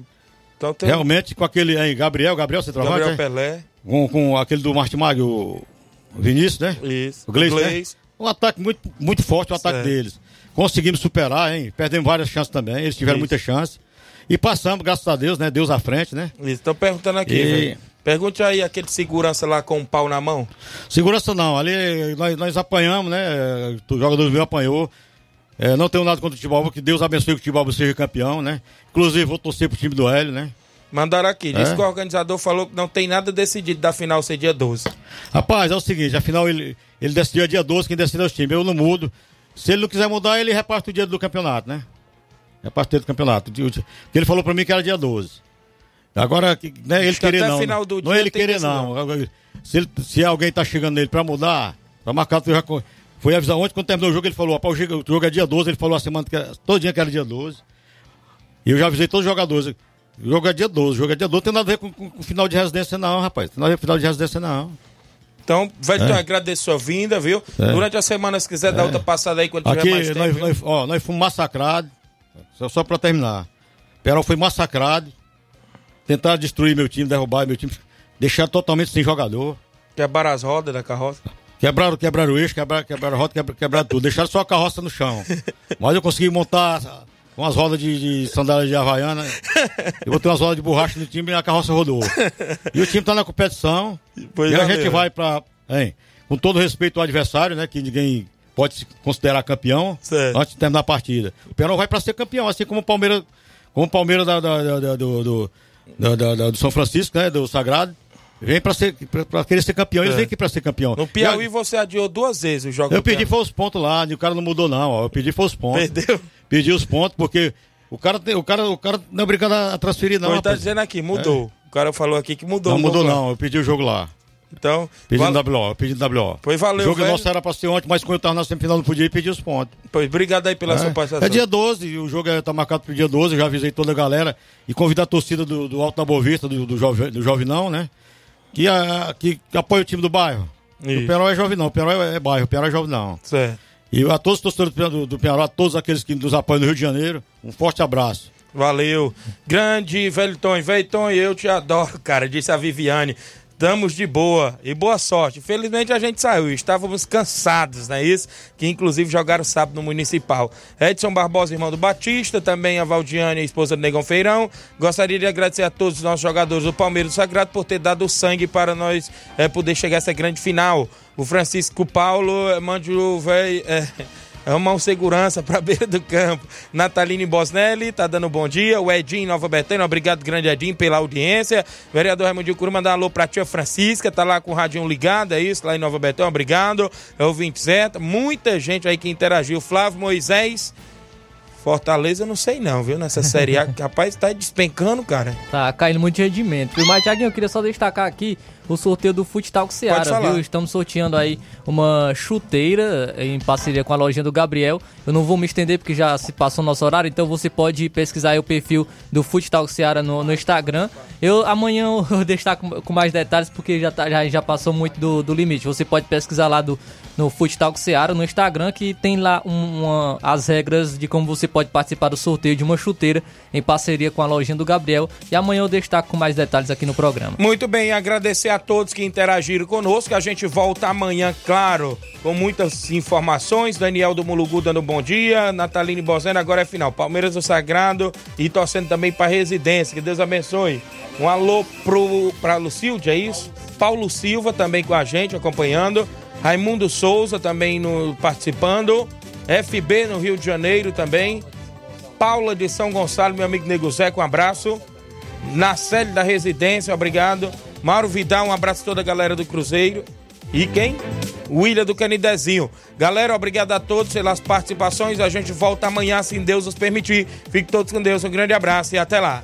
Então tem Realmente, com aquele aí, Gabriel, Gabriel, você trabalha? Gabriel Pelé. Com, com aquele do Martimag, o Vinícius, né? Isso. O Gleice, Gleice. né? Um ataque muito, muito forte, o ataque Certo. deles. Conseguimos superar, hein? Perdemos várias chances também, eles tiveram Isso. muita chance. E passamos, graças a Deus, né? Deus à frente, né? Isso, estão perguntando aqui, E-. Pergunte aí aquele segurança lá com um pau na mão. Segurança não, ali nós, nós apanhamos, né? O jogador do Rio apanhou. É, não tenho nada contra o Tibalba, que Deus abençoe que o Tibalba seja campeão, né? Inclusive, vou torcer pro time do Hélio, né? Mandaram aqui. Disse É? que o organizador falou que não tem nada decidido da final ser dia 12. Rapaz, é o seguinte, afinal ele, ele decidiu dia 12, quem decide é os times. Eu não mudo. Se ele não quiser mudar, ele reparte o dia do campeonato, né? Reparte o dia do campeonato. O- o- Porque ele falou pra mim que era dia 12. Agora, que- não é ele querer não. final do não dia é ele tem querer não. Agora, Se, ele- se alguém tá chegando nele pra mudar, pra marcar, eu já foi avisar ontem, quando terminou o jogo, ele falou, rapaz, o jogo- o é dia 12, ele falou a semana que era, todo dia que era dia 12. E eu já avisei todos os jogadores. O jogo é dia 12, o jogo é dia 12, tem nada a ver com, com, com final de residência não, rapaz. Tem nada a ver com final de residência não. Então, velho, É. agradeço sua vinda, viu? É. Durante a semana, se quiser dar outra passada aí quando tiver Aqui, mais tempo. nós, nós, ó, nós fomos massacrados. Só, só pra terminar. Perol foi massacrado. Tentaram destruir meu time, derrubar meu time. Deixaram totalmente sem jogador. Quebraram as rodas da carroça. Quebraram, quebraram o eixo, quebraram, quebraram a roda, quebraram, quebraram tudo. Deixaram só a carroça no chão. Mas eu consegui montar umas rodas de, de sandália de Havaiana. Eu botei umas rodas de borracha no time e a carroça rodou. E o time tá na competição. Pois e a valeu. gente vai pra. Hein, com todo respeito ao adversário, né? Que ninguém pode se considerar campeão antes de terminar a partida. O Penal vai pra ser campeão, assim como o Palmeiras, como o Palmeiras da, da- da- do, do São Francisco, né? Do Sagrado. Vem pra, ser, pra, pra querer ser campeão, eles É. vêm aqui pra ser campeão. No Piauí você adiou duas vezes o jogo. Eu pedi foi os pontos lá, e o cara não mudou não, ó. Eu pedi foi os pontos. Perdeu? Pedi os pontos porque o cara, o cara, o cara não é obrigado a transferir não. Pois tá rapaz. dizendo aqui, mudou. O cara falou aqui que mudou. Não mudou não, eu pedi o jogo lá. Então, Pedi val- WO, eu pedi WO. Pois valeu, O jogo velho. nosso era pra ser ontem, mas quando eu tava na semifinal não podia ir pedir os pontos. Pois, obrigado aí pela é. sua participação. É dia 12, o jogo é, tá marcado pro dia 12, eu já avisei toda a galera e convidar a torcida do, do Alto da Boa Vista, do, do, Jove, do Jovinão, né? Que, a, que, que apoia o time do bairro. Isso. O Penarol é Jovinão, o Penarol é, é bairro, o Penarol é Jovinão. Certo. E a todos os torcedores do, do Penarol, a todos aqueles que nos apoiam no Rio de Janeiro, um forte abraço. Valeu. Grande, velho Tom. Velho Tom, eu te adoro, cara, disse a Viviane. Estamos de boa e boa sorte. Infelizmente a gente saiu, estávamos cansados, não é isso? Que inclusive jogaram sábado no Municipal. Edson Barbosa, irmão do Batista, também a Valdiane, a esposa do Negão Feirão. Gostaria de agradecer a todos os nossos jogadores do Palmeiras do Sagrado por ter dado o sangue para nós eh, poder chegar a essa grande final. O Francisco Paulo, eh, mande o velho. eh, Ama um segurança pra beira do campo. Nataline Bosnelli tá dando bom dia. O Edinho Nova Betânia, obrigado, grande Edinho, pela audiência. Vereador Raimundo Curu, mandar um alô pra tia Francisca, tá lá com o radinho ligado, é isso, lá em Nova Betânia, obrigado. É o 27. Muita gente aí que interagiu. Flávio Moisés. Fortaleza, eu não sei não, viu? Nessa Série A, rapaz, tá despencando, cara. Tá caindo muito rendimento. Mas, Thiaguinho, eu queria só destacar aqui o sorteio do Futsal Seara, viu? Estamos sorteando aí uma chuteira em parceria com a lojinha do Gabriel. Eu não vou me estender porque já se passou o nosso horário, então você pode pesquisar aí o perfil do Futsal Seara no, no Instagram. Eu amanhã eu destaco com mais detalhes porque já, tá, já, já passou muito do, do limite. Você pode pesquisar lá do, no Futsal Seara no Instagram que tem lá um- uma, as regras de como você pode participar do sorteio de uma chuteira em parceria com a lojinha do Gabriel. E amanhã eu destaco com mais detalhes aqui no programa. Muito bem, agradecer a todos que interagiram conosco. A gente volta amanhã, claro, com muitas informações. Daniel do Mulugu dando bom dia. Nataline Bozena, agora é final. Palmeiras do Sagrado e torcendo também para residência. Que Deus abençoe. Um alô pro, pra Lucilde, é isso? Paulo Silva também com a gente, acompanhando. Raimundo Souza também no, participando. FB no Rio de Janeiro também. Paula de São Gonçalo, meu amigo Nego Zé, um abraço. Na sede da residência, obrigado. Mauro Vidal, um abraço a toda a galera do Cruzeiro. E quem? William do Canidezinho. Galera, obrigado a todos pelas participações. A gente volta amanhã, se Deus nos permitir. Fiquem todos com Deus. Um grande abraço e até lá.